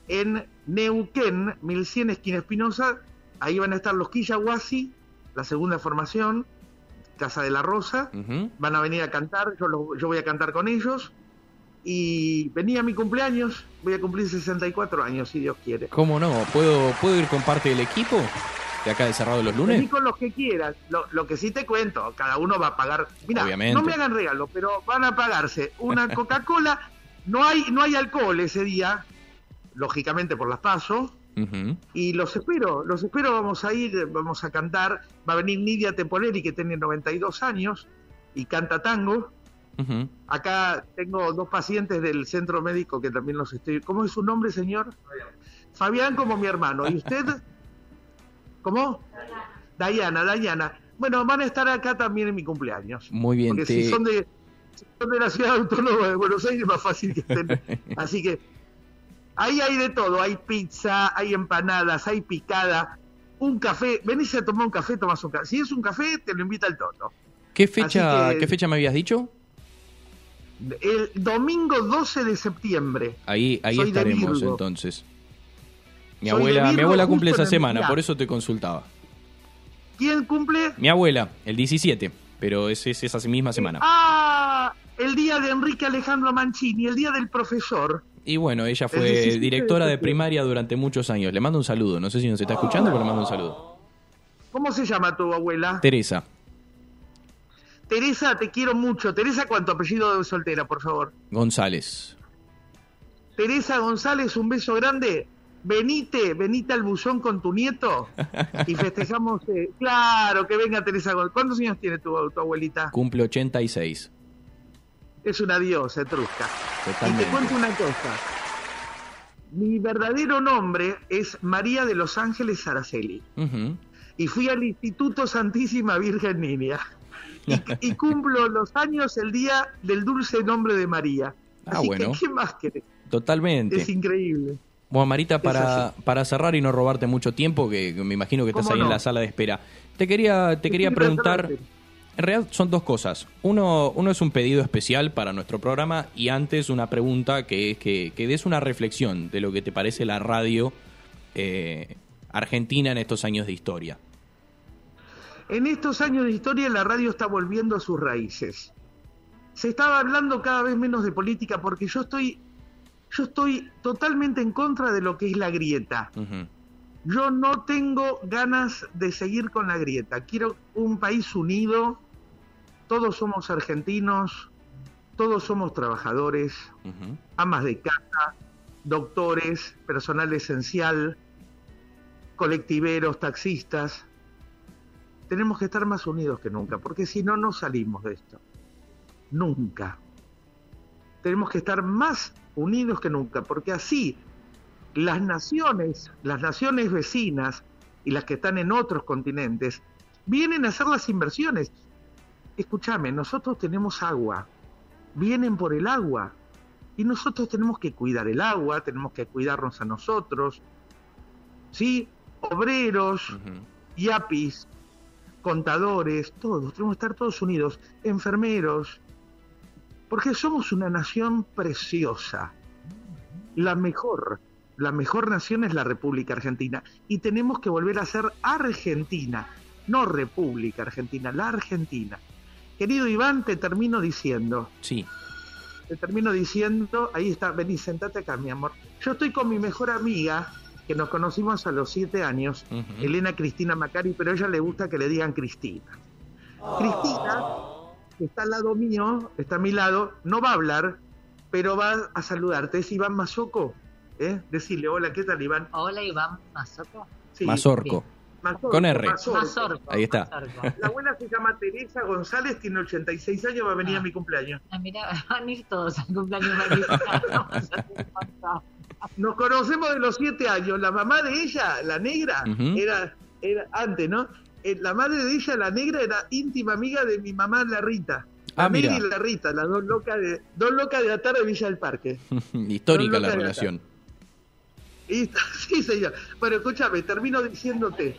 en Neuquén, 1100 esquina Espinosa. Ahí van a estar los Quillahuasi, la segunda formación, Casa de la Rosa. Van a venir a cantar, yo, lo- yo voy a cantar con ellos. Y venía mi cumpleaños, voy a cumplir 64 años, si Dios quiere.
¿Cómo no? ¿Puedo, ¿Puedo ir con parte del equipo? De acá de Cerrado los
Vení
lunes.
con los que quieras. Lo, lo que sí te cuento, cada uno va a pagar. Mira, no me hagan regalo, pero van a pagarse una *laughs* Coca-Cola. No hay, no hay alcohol ese día, lógicamente por las pasos.
Ujú.
Y los espero, los espero, vamos a ir, vamos a cantar. Va a venir Nidia Tepoleri, que tiene 92 años y canta tango. Acá tengo dos pacientes del centro médico que también los estoy. ¿Cómo es su nombre, señor? Fabián, como mi hermano. ¿Y usted? *laughs* ¿Cómo? Dayana, Dayana. Bueno, van a estar acá también en mi cumpleaños.
Muy bien.
Porque
te-
si son de, si son de la ciudad autónoma de Buenos Aires, es más fácil que estén. *laughs* Así que ahí hay de todo. Hay pizza, hay empanadas, hay picada, un café. Venís a tomar un café, tomás un café. Si es un café, te lo invita el Toto.
¿Qué fecha,
que-
¿Qué fecha me habías dicho?
El domingo 12 de septiembre.
Ahí, ahí
Soy
estaremos entonces. Mi
Soy
abuela, mi abuela cumple esa semana,
día.
por eso te consultaba.
¿Quién cumple?
Mi abuela, el 17, pero es, es esa misma semana.
Ah, el día de Enrique Alejandro Mancini, el día del profesor.
Y bueno, ella
el
fue
17 de
directora de primaria durante muchos años. Le mando un saludo. No sé si nos está escuchando, pero le mando un saludo.
¿Cómo se llama tu abuela?
Teresa.
Teresa, te quiero mucho. Teresa, ¿cuánto apellido de soltera, por favor?
González.
Teresa González, un beso grande. Venite, venite al buzón con tu nieto y *laughs* festejamos. eh, claro, que venga Teresa González. ¿Cuántos años tiene tu, tu abuelita?
Cumple 86.
Es una diosa, etrusca. Y
Totalmente.
te cuento una cosa. Mi verdadero nombre es María de los Ángeles Araceli.
Ujú.
Y fui al Instituto Santísima Virgen Niña. Y, y cumplo los años el día del dulce nombre de María.
Ah,
Así
bueno.
que, ¿qué más querés?
Totalmente.
Es increíble.
Bueno, Marita, para, para cerrar y no robarte mucho tiempo, que me imagino que estás
¿Cómo
ahí en la sala de espera, te quería, te quería preguntar, en realidad son dos cosas. Uno, uno es un pedido especial para nuestro programa y antes una pregunta que es que, que des una reflexión de lo que te parece la radio eh, argentina en estos años de historia.
En estos años de historia la radio está volviendo a sus raíces. Se estaba hablando cada vez menos de política porque yo estoy yo estoy totalmente en contra de lo que es la grieta. Yo no tengo ganas de seguir con la grieta. Quiero un país unido. Todos somos argentinos, todos somos trabajadores, amas de casa, doctores, personal esencial, colectiveros, taxistas. Tenemos que estar más unidos que nunca, porque si no, no salimos de esto. Nunca. Tenemos que estar más unidos que nunca, porque así las naciones, las naciones vecinas y las que están en otros continentes, vienen a hacer las inversiones. Escúchame, nosotros tenemos agua, vienen por el agua, y nosotros tenemos que cuidar el agua, tenemos que cuidarnos a nosotros, ¿sí? Obreros,
Ujú.
yapis, contadores, todos, tenemos que estar todos unidos, enfermeros, porque somos una nación preciosa, la mejor, la mejor nación es la República Argentina, y tenemos que volver a ser Argentina, no República Argentina, la Argentina. Querido Iván, te termino diciendo,
Sí.
te termino diciendo, ahí está, vení, sentate acá, mi amor. Yo estoy con mi mejor amiga, que nos conocimos a los siete años. Elena Cristina Macari, pero a ella le gusta que le digan Cristina. Cristina, que está al lado mío, está a mi lado, no va a hablar, pero va a saludarte. Es Iván Mazoco, ¿eh? Decirle, hola, ¿qué tal, Iván?
Hola, Iván Mazoco.
Sí,
Mazorco.
Mazorco,
Con R.
Mazorco.
Mazorco.
Ahí está.
Mazorco.
La abuela se llama Teresa González, tiene 86 años, va a venir
Ah.
a mi cumpleaños.
Ah, mira, *laughs* van a ir todos al cumpleaños *laughs*
Nos conocemos de los siete años. La mamá de ella, la negra, era, era antes, ¿no? Eh, La madre de ella, la negra, era íntima amiga de mi mamá, la Rita. La
Ah, mira.
y la Rita, las dos locas de dos locas de atar de Villa del Parque. *laughs*
Histórica la relación.
Y, *laughs* sí, señor. Bueno, escúchame, termino diciéndote.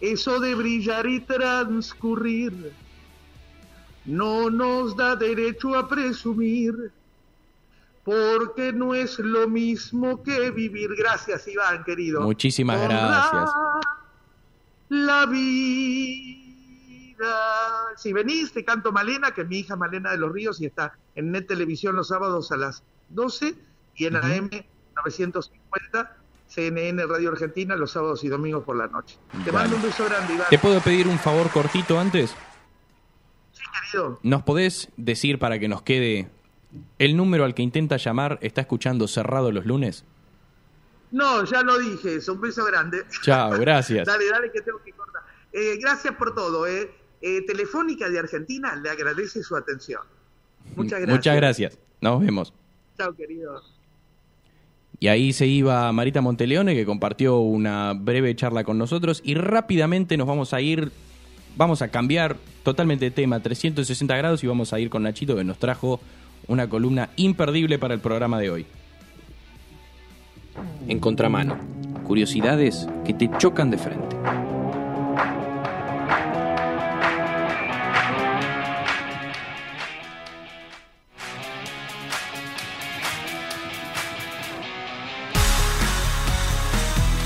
Eso de brillar y transcurrir no nos da derecho a presumir, porque no es lo mismo que vivir. Gracias, Iván, querido.
Muchísimas gracias.
La vida. Si venís, te canto Malena, que es mi hija Malena de los Ríos y está en Net Televisión los sábados a las 12 y en
Ujú.
AM 950, CNN Radio Argentina los sábados y domingos por la noche. Te mando un beso grande, Iván.
¿Te puedo pedir un favor cortito antes?
Sí, querido.
¿Nos podés decir para que nos quede el número al que intenta llamar está escuchando cerrado los lunes?
No, ya lo dije eso. Un beso grande.
Chao, gracias. *laughs*
dale, dale, que tengo que cortar. Eh, gracias por todo. Eh. Eh, Telefónica de Argentina le agradece su atención. Muchas gracias.
Muchas gracias. Nos vemos.
Chao, querido.
Y ahí se iba Marita Monteleone, que compartió una breve charla con nosotros. Y rápidamente nos vamos a ir, vamos a cambiar totalmente de tema, 360 grados, y vamos a ir con Nachito, que nos trajo una columna imperdible para el programa de hoy. En contramano, curiosidades que te chocan de frente.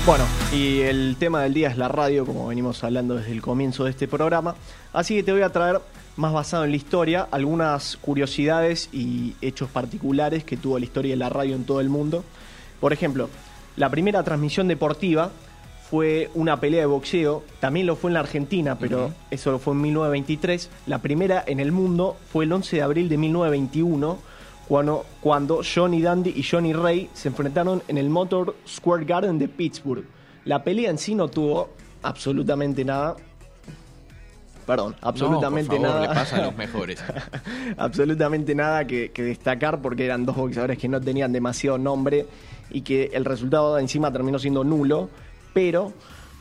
Bueno, y el tema del día es la radio, como venimos hablando desde el comienzo de este programa. Así que te voy a traer, más basado en la historia, algunas curiosidades y hechos particulares que tuvo la historia de la radio en todo el mundo. Por ejemplo, la primera transmisión deportiva fue una pelea de boxeo. También lo fue en la Argentina, pero eso fue en 1923. La primera en el mundo fue el 11 de abril de 1921, cuando, cuando Johnny Dandy y Johnny Ray se enfrentaron en el Motor Square Garden de Pittsburgh. La pelea en sí no tuvo absolutamente nada. Perdón, absolutamente
no, por favor,
nada.
le pasa a los *laughs* mejores.
absolutamente nada que, que destacar porque eran dos boxeadores que no tenían demasiado nombre y que el resultado encima terminó siendo nulo, pero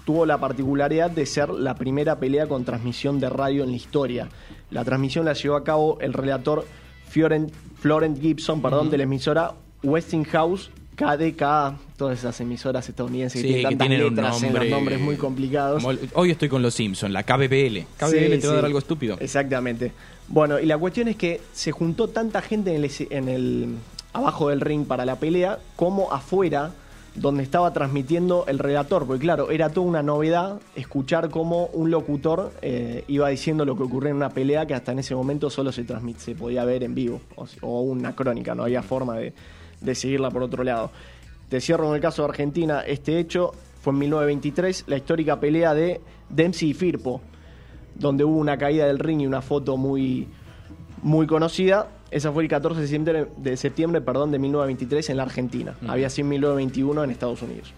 tuvo la particularidad de ser la primera pelea con transmisión de radio en la historia. La transmisión la llevó a cabo el relator Florent, Florent Gibson, perdón,
Ujú.
de la emisora Westinghouse KDK, todas esas emisoras estadounidenses
Sí,
que tienen
que
tantas
tienen
letras en los
nombre-
nombres muy complicados.
Hoy estoy con los Simpsons, la KBBL. KBBL
Sí,
te va a dar algo estúpido.
Exactamente. Bueno, y la cuestión es que se juntó tanta gente en el, en el abajo del ring para la pelea como afuera donde estaba transmitiendo el relator, porque claro, era toda una novedad escuchar cómo un locutor eh, iba diciendo lo que ocurría en una pelea que hasta en ese momento solo se transmite, se podía ver en vivo, o, una crónica, no había forma de, de seguirla por otro lado. Te cierro en el caso de Argentina, este hecho fue en 1923, la histórica pelea de Dempsey y Firpo, donde hubo una caída del ring y una foto muy, muy conocida. Esa fue el 14 de septiembre, de septiembre perdón, de 1923 en la Argentina.
Ujú.
Había sido en 1921 en Estados Unidos.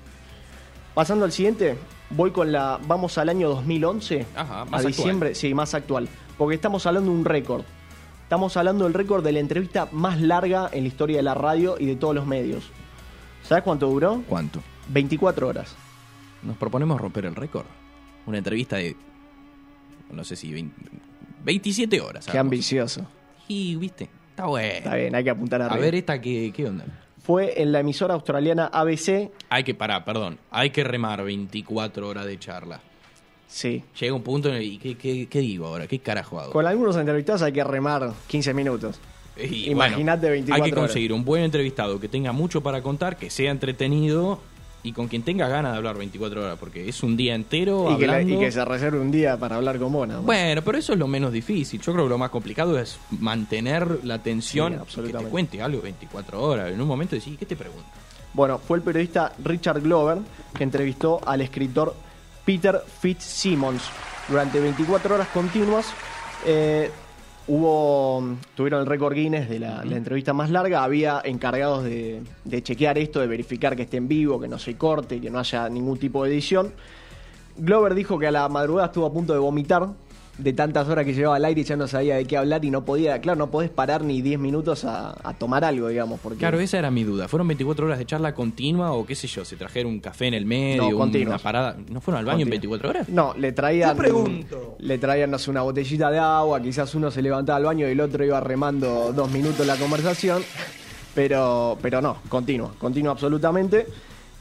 Pasando al siguiente, voy con la. Vamos al año 2011.
Ajá,
a
más actual.
diciembre, sí, más actual. Porque estamos hablando de un récord. Estamos hablando del récord de la entrevista más larga en la historia de la radio y de todos los medios. ¿Sabes cuánto duró?
¿Cuánto?
24 horas.
Nos proponemos romper el récord. Una entrevista de. No sé si. 20 27 horas.
Qué ambicioso.
Y, viste, está bueno.
Está bien, hay que apuntar
A
arriba.
ver, esta, ¿qué, qué onda?
Fue en la emisora australiana ABC.
Hay que parar, perdón. Hay que remar 24 horas de charla.
Sí.
Llega un punto en el. ¿y ¿Qué, qué, qué digo ahora? ¿Qué carajo hago?
Con algunos entrevistados hay que remar 15 minutos. Imagínate
bueno,
24
Hay que
horas.
conseguir un buen entrevistado que tenga mucho para contar, que sea entretenido y con quien tenga ganas de hablar 24 horas, porque es un día entero
Y que, la-
hablando.
y que se reserve un día para hablar con vos. nada más.
Bueno, pero eso es lo menos difícil. Yo creo que lo más complicado es mantener la
Sí,
atención, que te cuente algo 24 horas. En un momento decís, ¿qué te pregunto?
Bueno, fue el periodista Richard Glover que entrevistó al escritor Peter Fitzsimmons durante 24 horas continuas. eh, hubo tuvieron el récord Guinness de la, la entrevista más larga. Había encargados de, de chequear esto, de verificar que esté en vivo, que no se corte, que no haya ningún tipo de edición. Glover dijo que a la madrugada estuvo a punto de vomitar de tantas horas que llevaba al aire y ya no sabía de qué hablar y no podía, claro, no podés parar ni 10 minutos a, a tomar algo, digamos, porque
Claro, esa era mi duda. ¿Fueron 24 horas de charla continua o qué sé yo? ¿Se trajeron un café en el medio?
No,
una parada? ¿No fueron al baño en
Continua.
24 horas?
No, le traían.
Yo pregunto.
Le traían, no sé, una botellita de agua, quizás uno se levantaba al baño y el otro iba remando dos minutos la conversación. Pero, pero no, continua, continua absolutamente.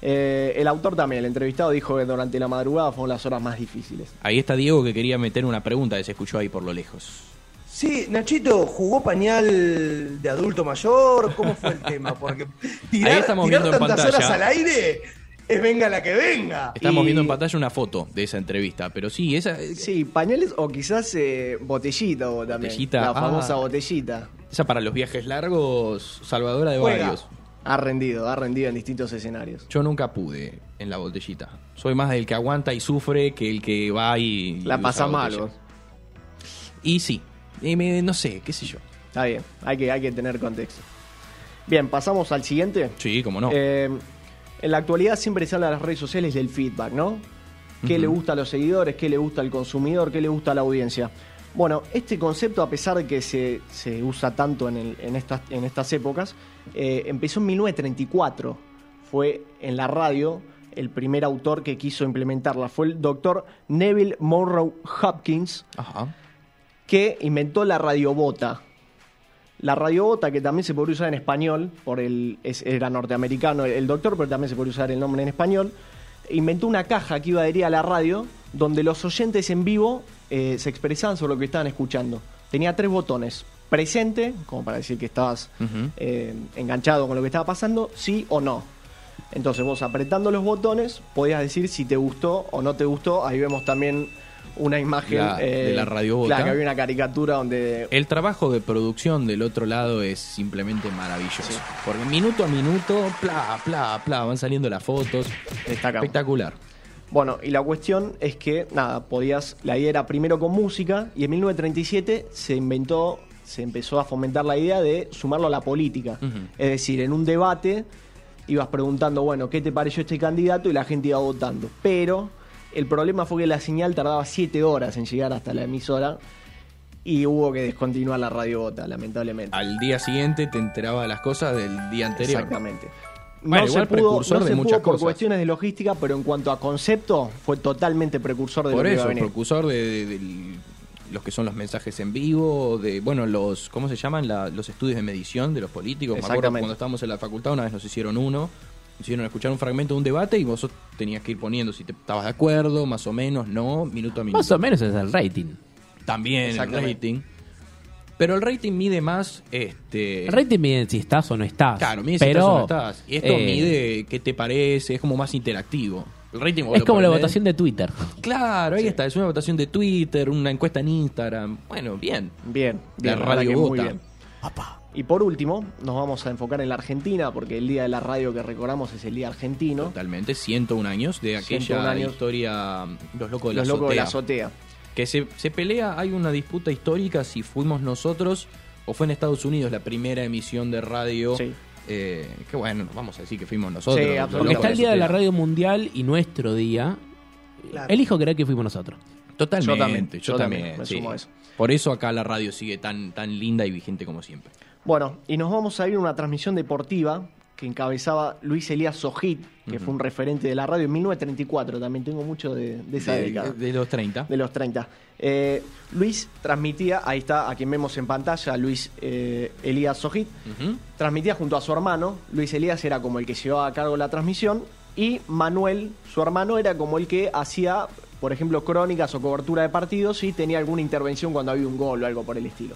Eh, el autor también, el entrevistado, dijo que durante la madrugada fueron las horas más difíciles.
Ahí está Diego que quería meter una pregunta que se escuchó ahí por lo lejos.
Sí, Nachito, ¿jugó pañal de adulto mayor? ¿Cómo fue el tema? Porque *laughs* tirar,
Ahí estamos
tirar
viendo en pantalla.
horas al aire es venga la que venga.
Estamos
Y-
viendo en pantalla una foto de esa entrevista, pero sí, esa,
Sí, pañales o quizás eh, botellita o también.
Botellita,
La
ah.
famosa botellita.
esa para los viajes largos, salvadora de
Juega.
varios.
Ha rendido, ha rendido en distintos escenarios.
Yo nunca pude en la botellita. Soy más del que aguanta y sufre que el que va y.
La pasa mal, vos.
Y sí, y me- no sé, qué sé yo.
Está bien, hay que, hay que tener contexto. Bien, pasamos al siguiente.
Sí, como no.
Eh, en la actualidad siempre se habla en las redes sociales del feedback, ¿no? ¿Qué le gusta a los seguidores? ¿Qué le gusta al consumidor? ¿Qué le gusta a la audiencia? Bueno, este concepto, a pesar de que se, se usa tanto en, el- en, estas, en estas épocas, eh, empezó en 1934. Fue en la radio el primer autor que quiso implementarla. Fue el doctor Neville Monroe Hopkins,
Ajá.
que inventó la radiobota. La radiobota, que también se podría usar en español, por el, es- era norteamericano el, el doctor, pero también se podría usar el nombre en español, inventó una caja que iba adherida a la radio, donde los oyentes en vivo eh, se expresaban sobre lo que estaban escuchando. Tenía tres botones. Presente, como para decir que estabas eh, enganchado con lo que estaba pasando, sí o no. Entonces vos apretando los botones podías decir si te gustó o no te gustó. Ahí vemos también una imagen
La-
eh,
de la radiobota.
Claro, que había una caricatura donde
El trabajo de producción del otro lado es simplemente maravilloso. Porque minuto a minuto, pla, pla, pla, van saliendo las fotos.
destacamos.
Espectacular.
Bueno, y la cuestión es que, nada, podías, la idea era primero con música y en 1937 se inventó, se empezó a fomentar la idea de sumarlo a la política. Es decir, en un debate ibas preguntando, bueno, ¿qué te pareció este candidato? Y la gente iba votando. Pero el problema fue que la señal tardaba siete horas en llegar hasta la emisora y hubo que descontinuar la radio bota, lamentablemente.
Al día siguiente te enteraba de las cosas del día anterior.
Exactamente.
Bueno,
no
igual
se pudo,
precursor
no
de
se
muchas
pudo por
cosas.
cuestiones de logística, pero en cuanto a concepto, fue totalmente precursor de
Por
lo que iba
eso,
a venir.
precursor de, los que son los mensajes en vivo, de, bueno, los, ¿cómo se llaman? La- los estudios de medición de los políticos. Me acuerdo
Exactamente.
cuando estábamos en la facultad, una vez nos hicieron uno, nos hicieron escuchar un fragmento de un debate y vos tenías que ir poniendo si te estabas de acuerdo, más o menos, no, minuto a minuto.
Más o menos es el rating.
También el rating. Pero el rating mide más, este...
El rating mide si estás o no estás.
Claro, mide si
pero,
estás o no estás. Y esto
eh,
mide qué te parece, es como más interactivo. El rating
Es como la votación de Twitter.
Claro, ahí está. Es una votación de Twitter, una encuesta en Instagram. Bueno, bien.
Bien,
La
bien, verdad
radio
que
vota.
muy bien. Y por último, nos vamos a enfocar en la Argentina, porque el día de la radio que recordamos es el día argentino.
Totalmente, 101 años de
101
aquella
años.
historia Los Locos de la
Los locos de la
Azotea. Que se, se pelea, hay una disputa histórica si fuimos nosotros o fue en Estados Unidos la primera emisión de radio. Eh, que bueno, vamos a decir que fuimos nosotros.
Porque
Locos
está el día de la radio mundial y nuestro día.
Claro.
Elijo creer que fuimos nosotros.
Totalmente,
Yo también,
yo
yo
también.
también, me
sí.
sumo a eso.
Por eso acá la radio sigue tan, tan linda y vigente como siempre.
Bueno, y nos vamos a ir a una transmisión deportiva que encabezaba Luis Elías Sojit, que fue un referente de la radio en 1934. También tengo mucho de, de esa
De-
década.
de los 30.
De los 30. Eh, Luis transmitía, ahí está, a quien vemos en pantalla, Luis eh, Elías Sojit, transmitía junto a su hermano. Luis Elías era como el que llevaba a cargo la transmisión. Y Manuel, su hermano, era como el que hacía, por ejemplo, crónicas o cobertura de partidos y tenía alguna intervención cuando había un gol o algo por el estilo.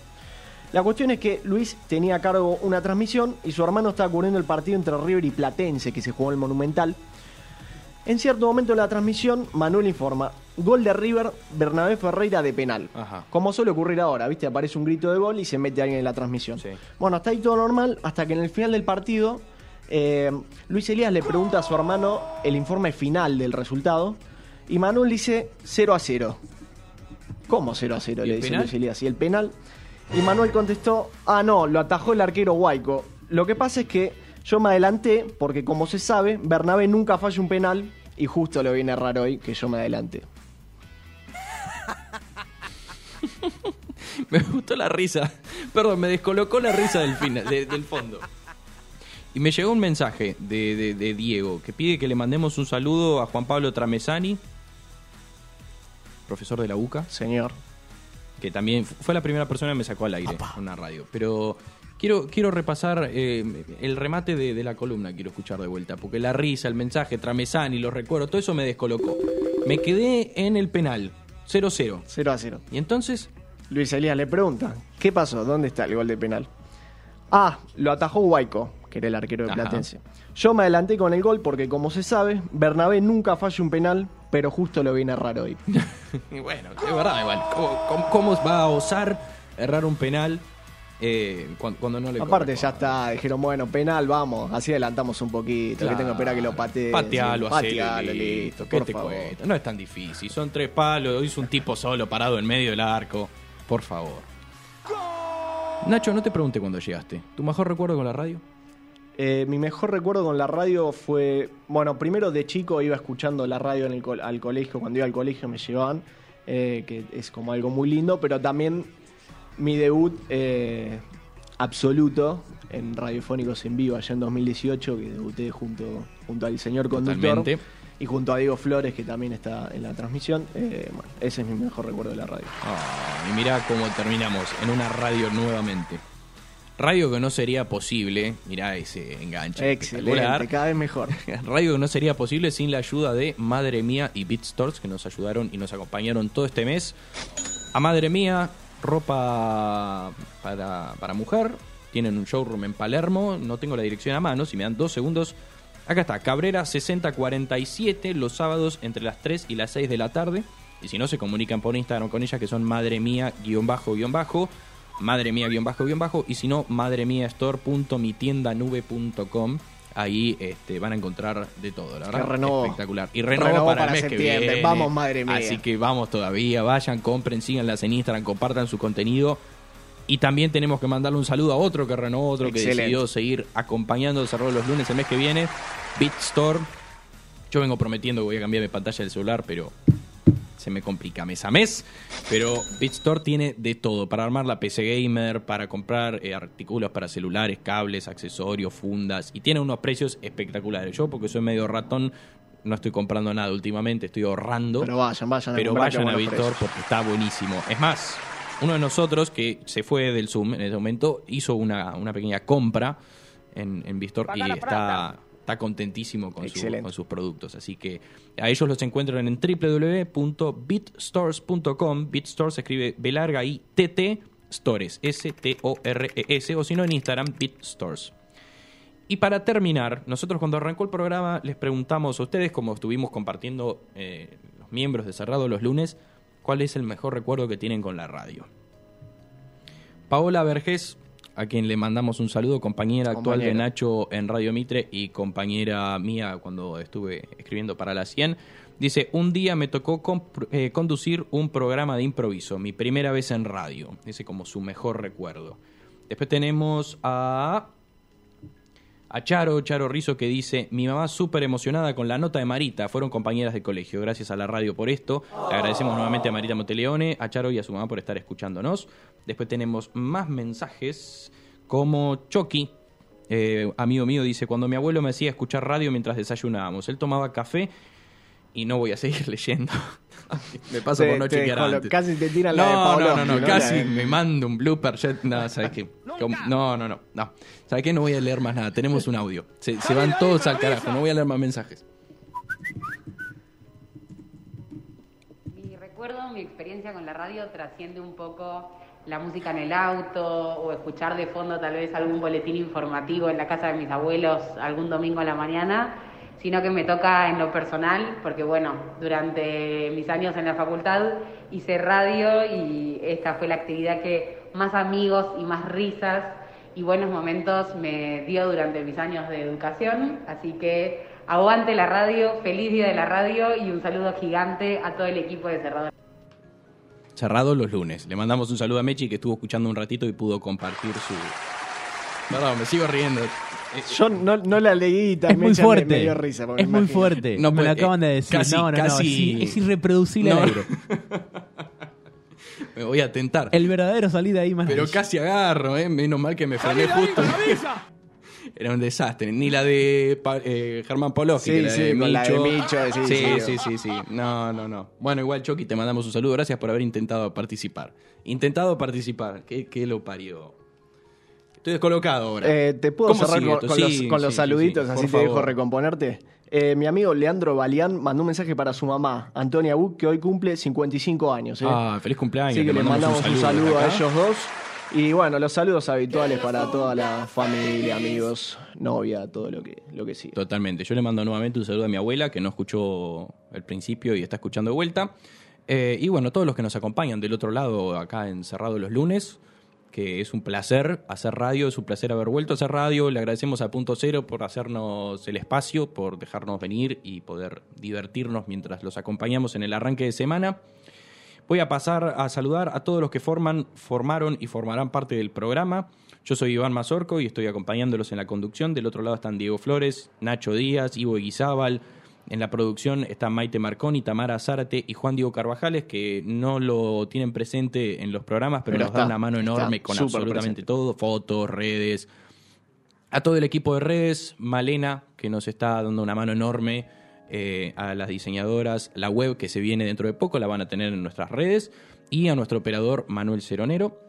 La cuestión es que Luis tenía a cargo una transmisión y su hermano estaba cubriendo el partido entre River y Platense que se jugó en el Monumental. En cierto momento de la transmisión, Manuel informa, gol de River, Bernabé Ferreira de penal. Como suele ocurrir ahora, ¿viste? Aparece un grito de gol y se mete alguien en la transmisión. Bueno, hasta ahí todo normal, hasta que en el final del partido, eh, Luis Elías le pregunta a su hermano el informe final del resultado y Manuel dice 0 a 0. ¿Cómo 0 a 0?
¿Y
Le dice
penal?
Luis Elías. ¿Y el penal? Y Manuel contestó, ah, no, lo atajó el arquero Guayco. Lo que pasa es que yo me adelanté porque, como se sabe, Bernabé nunca falla un penal y justo lo viene a errar hoy que yo me adelanté. *laughs*
Me gustó la risa. Perdón, me descolocó la risa del, final, de- del fondo. Y me llegó un mensaje de, de- de Diego que pide que le mandemos un saludo a Juan Pablo Tramesani, profesor de la UCA.
Señor.
Que también fu- fue la primera persona que me sacó al aire en una radio. Pero quiero, quiero repasar eh, el remate de, de la columna, quiero escuchar de vuelta. Porque la risa, el mensaje, Tramesani, los recuerdos, todo eso me descolocó. Me quedé en el penal, 0-0.
0 a 0.
¿Y entonces?
Luis Elías le pregunta, ¿qué pasó? ¿Dónde está el gol de penal? Ah, lo atajó Guayco, que era el arquero de
Ajá.
Platense. Yo me adelanté con el gol porque, como se sabe, Bernabé nunca falla un penal, pero justo lo viene a errar hoy. *laughs*
Y bueno, es verdad, igual. ¿Cómo, cómo- cómo va a osar errar un penal eh, cuando, cuando no le
Aparte ya está, dijeron, bueno, penal, vamos, así adelantamos un poquito,
Claro.
que tengo que esperar que lo patee.
Patealo,
patealo,
listo.
listo,
¿Qué
por
te
favor.
cuesta? No es tan difícil. Son tres palos, hizo un tipo solo parado en medio del arco. Por favor. Nacho, no te pregunté cuándo llegaste. ¿Tu mejor recuerdo con la radio?
Eh, mi mejor recuerdo con la radio fue, bueno, primero de chico iba escuchando la radio en el col- al colegio, cuando iba al colegio me llevaban, eh, que es como algo muy lindo, pero también mi debut eh, absoluto en Radiofónicos en Vivo allá en 2018, que debuté junto, junto al señor conductor
Totalmente.
y junto a Diego Flores, que también está en la transmisión. Eh, bueno, ese es mi mejor recuerdo de la radio.
Ah, y mirá cómo terminamos en una radio nuevamente. Radio que no sería posible, mirá ese enganche.
Excelente, cada vez mejor. *laughs*
Radio que no sería posible sin la ayuda de Madre Mía y BeatStores que nos ayudaron y nos acompañaron todo este mes. A Madre Mía, ropa para, para mujer. Tienen un showroom en Palermo. No tengo la dirección a mano. Si me dan dos segundos. Acá está, Cabrera 6047, los sábados entre las 3 y las 6 de la tarde. Y si no, se comunican por Instagram con ella, que son madre mía guion bajo guion bajo. Madre mía guion bajo guion bajo. Y si no, madre mía store.mitiendanube.com. Ahí este, van a encontrar de todo, la verdad.
Renovó.
Espectacular. Y renovó,
Renovó
para,
para
el mes que viene.
Vamos, madre mía.
Así que vamos todavía. Vayan, compren, síganlas en Instagram, compartan su contenido. Y también tenemos que mandarle un saludo a otro que renovó, otro que decidió seguir acompañando Cerrado los lunes el mes que viene. BitStore. Yo vengo prometiendo que voy a cambiar mi pantalla del celular, pero se me complica mes a mes. Pero BitStore tiene de todo. Para armar la PC Gamer, para comprar eh, artículos para celulares, cables, accesorios, fundas. Y tiene unos precios espectaculares. Yo, porque soy medio ratón, no estoy comprando nada últimamente, estoy ahorrando.
Pero vayan, vayan a
Pero vayan a BitStore porque está buenísimo. Es más, uno de nosotros que se fue del Zoom en ese momento hizo una, una pequeña compra en, en BitStore y está, está contentísimo con, su- con sus productos. Así que a ellos los encuentran en www.bitstores.com. BitStore se escribe B larga I T T Stores, S-T-O-R-E-S, o si no en Instagram, BitStores. Y para terminar, nosotros cuando arrancó el programa les preguntamos a ustedes, como estuvimos compartiendo eh, los miembros de Cerrado los lunes, cuál es el mejor recuerdo que tienen con la radio. Paola Vergés, a quien le mandamos un saludo, compañera actual de. Nacho en Radio Mitre y compañera mía cuando estuve escribiendo para la 100, dice, un día me tocó eh, conducir un programa de improviso, mi primera vez en radio, dice como su mejor recuerdo. Después tenemos a a Charo, Charo Rizo, que dice, mi mamá súper emocionada con la nota de Marita, fueron compañeras de colegio, gracias a la radio por esto. Le agradecemos nuevamente a Marita Monteleone, a Charo y a su mamá por estar escuchándonos. Después tenemos más mensajes, como Chucky, eh, amigo mío, dice, cuando mi abuelo me hacía escuchar radio mientras desayunábamos, él tomaba café y no voy a seguir *laughs* leyendo. *laughs* me paso
Te-
por no
te
chequear antes.
casi te tiran la de
no, no, no, no,
¿no?
casi
de-
me mando un blooper. ya- no, ¿sabes qué? No, no, no, no. ¿Sabes qué? No voy a leer más nada. Tenemos un audio. Se, se van todos al carajo. No voy a leer más mensajes.
Mi recuerdo, mi experiencia con la radio trasciende un poco la música en el auto o escuchar de fondo tal vez algún boletín informativo en la casa de mis abuelos algún domingo a la mañana, sino que me toca en lo personal, porque bueno, durante mis años en la facultad hice radio y esta fue la actividad que más amigos y más risas y buenos momentos me dio durante mis años de educación, así que aguante la radio, feliz día de la radio y un saludo gigante a todo el equipo de Cerrado.
Cerrado los lunes. Le mandamos un saludo a Mechi que estuvo escuchando un ratito y pudo compartir su. Perdón, me sigo riendo.
Yo no, no la leí y
Es muy fuerte.
Me, dio risa. porque
es
me
muy fuerte.
No
me lo acaban de decir.
casi-
no, no,
casi-
no. Es, irreproducible al
No.
aire. *laughs*
Me voy a tentar.
El verdadero salida ahí más.
Pero casi agarro, ¿eh? Menos mal que me frené justo. *laughs* Era un desastre. Ni la de Pa- eh, Germán Poloski.
Sí,
que la
sí,
de
con la de
Micho.
Micho, sí,
sí,
sí.
sí, sí, sí. No, no, no. Bueno, igual, Chucky, te mandamos un saludo. Gracias por haber intentado participar. Intentado participar. ¿Qué, qué lo parió? Estoy descolocado ahora.
Eh, ¿Te puedo
¿Cómo
cerrar con,
Sí,
los, con
sí,
los
sí,
saluditos?
sí,
así te dejo recomponerte. Eh, mi amigo Leandro Balián mandó un mensaje para su mamá, Antonia Buc, que hoy cumple 55 años. ¿eh?
Ah, feliz cumpleaños.
Así que le mandamos un saludo, a ellos dos. Y bueno, los saludos habituales para toda la familia, amigos, novia, todo lo que, lo que sigue.
Totalmente. Yo le mando nuevamente un saludo a mi abuela, que no escuchó el principio y está escuchando de vuelta. Eh, y bueno, todos los que nos acompañan del otro lado, acá en Cerrado los lunes, que es un placer hacer radio, es un placer haber vuelto a hacer radio. Le agradecemos a Punto Cero por hacernos el espacio, por dejarnos venir y poder divertirnos mientras los acompañamos en el arranque de semana. Voy a pasar a saludar a todos los que forman, formaron y formarán parte del programa. Yo soy Iván Mazorco y estoy acompañándolos en la conducción. Del otro lado están Diego Flores, Nacho Díaz, Ivo Guizábal. En la producción están Maite Marconi, Tamara Zárate y Juan Diego Carvajales, que no lo tienen presente en los programas, pero,
Pero
nos dan una mano enorme con absolutamente
presente.
todo, fotos, redes. A todo el equipo de redes, Malena, que nos está dando una mano enorme, eh, a las diseñadoras, la web que se viene dentro de poco, la van a tener en nuestras redes, y a nuestro operador Manuel Ceronero.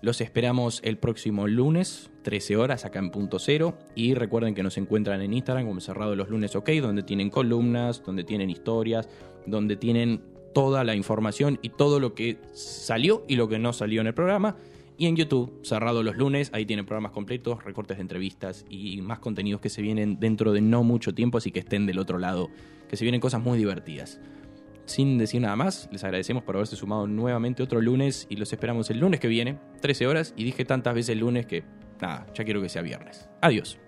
Los esperamos el próximo lunes, 13 horas, acá en Punto Cero. Y recuerden que nos encuentran en Instagram como Cerrado los Lunes OK, donde tienen columnas, donde tienen historias, donde tienen toda la información y todo lo que salió y lo que no salió en el programa. Y en YouTube, Cerrado los Lunes, ahí tienen programas completos, recortes de entrevistas y más contenidos que se vienen dentro de no mucho tiempo, así que estén del otro lado, que se vienen cosas muy divertidas. Sin decir nada más, les agradecemos por haberse sumado nuevamente otro lunes y los esperamos el lunes que viene, 13 horas, y dije tantas veces lunes que, nada, ya quiero que sea viernes. Adiós.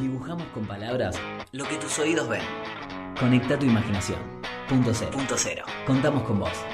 Dibujamos con palabras lo que tus oídos ven. Conecta tu imaginación. Punto cero. Punto cero. Contamos con vos.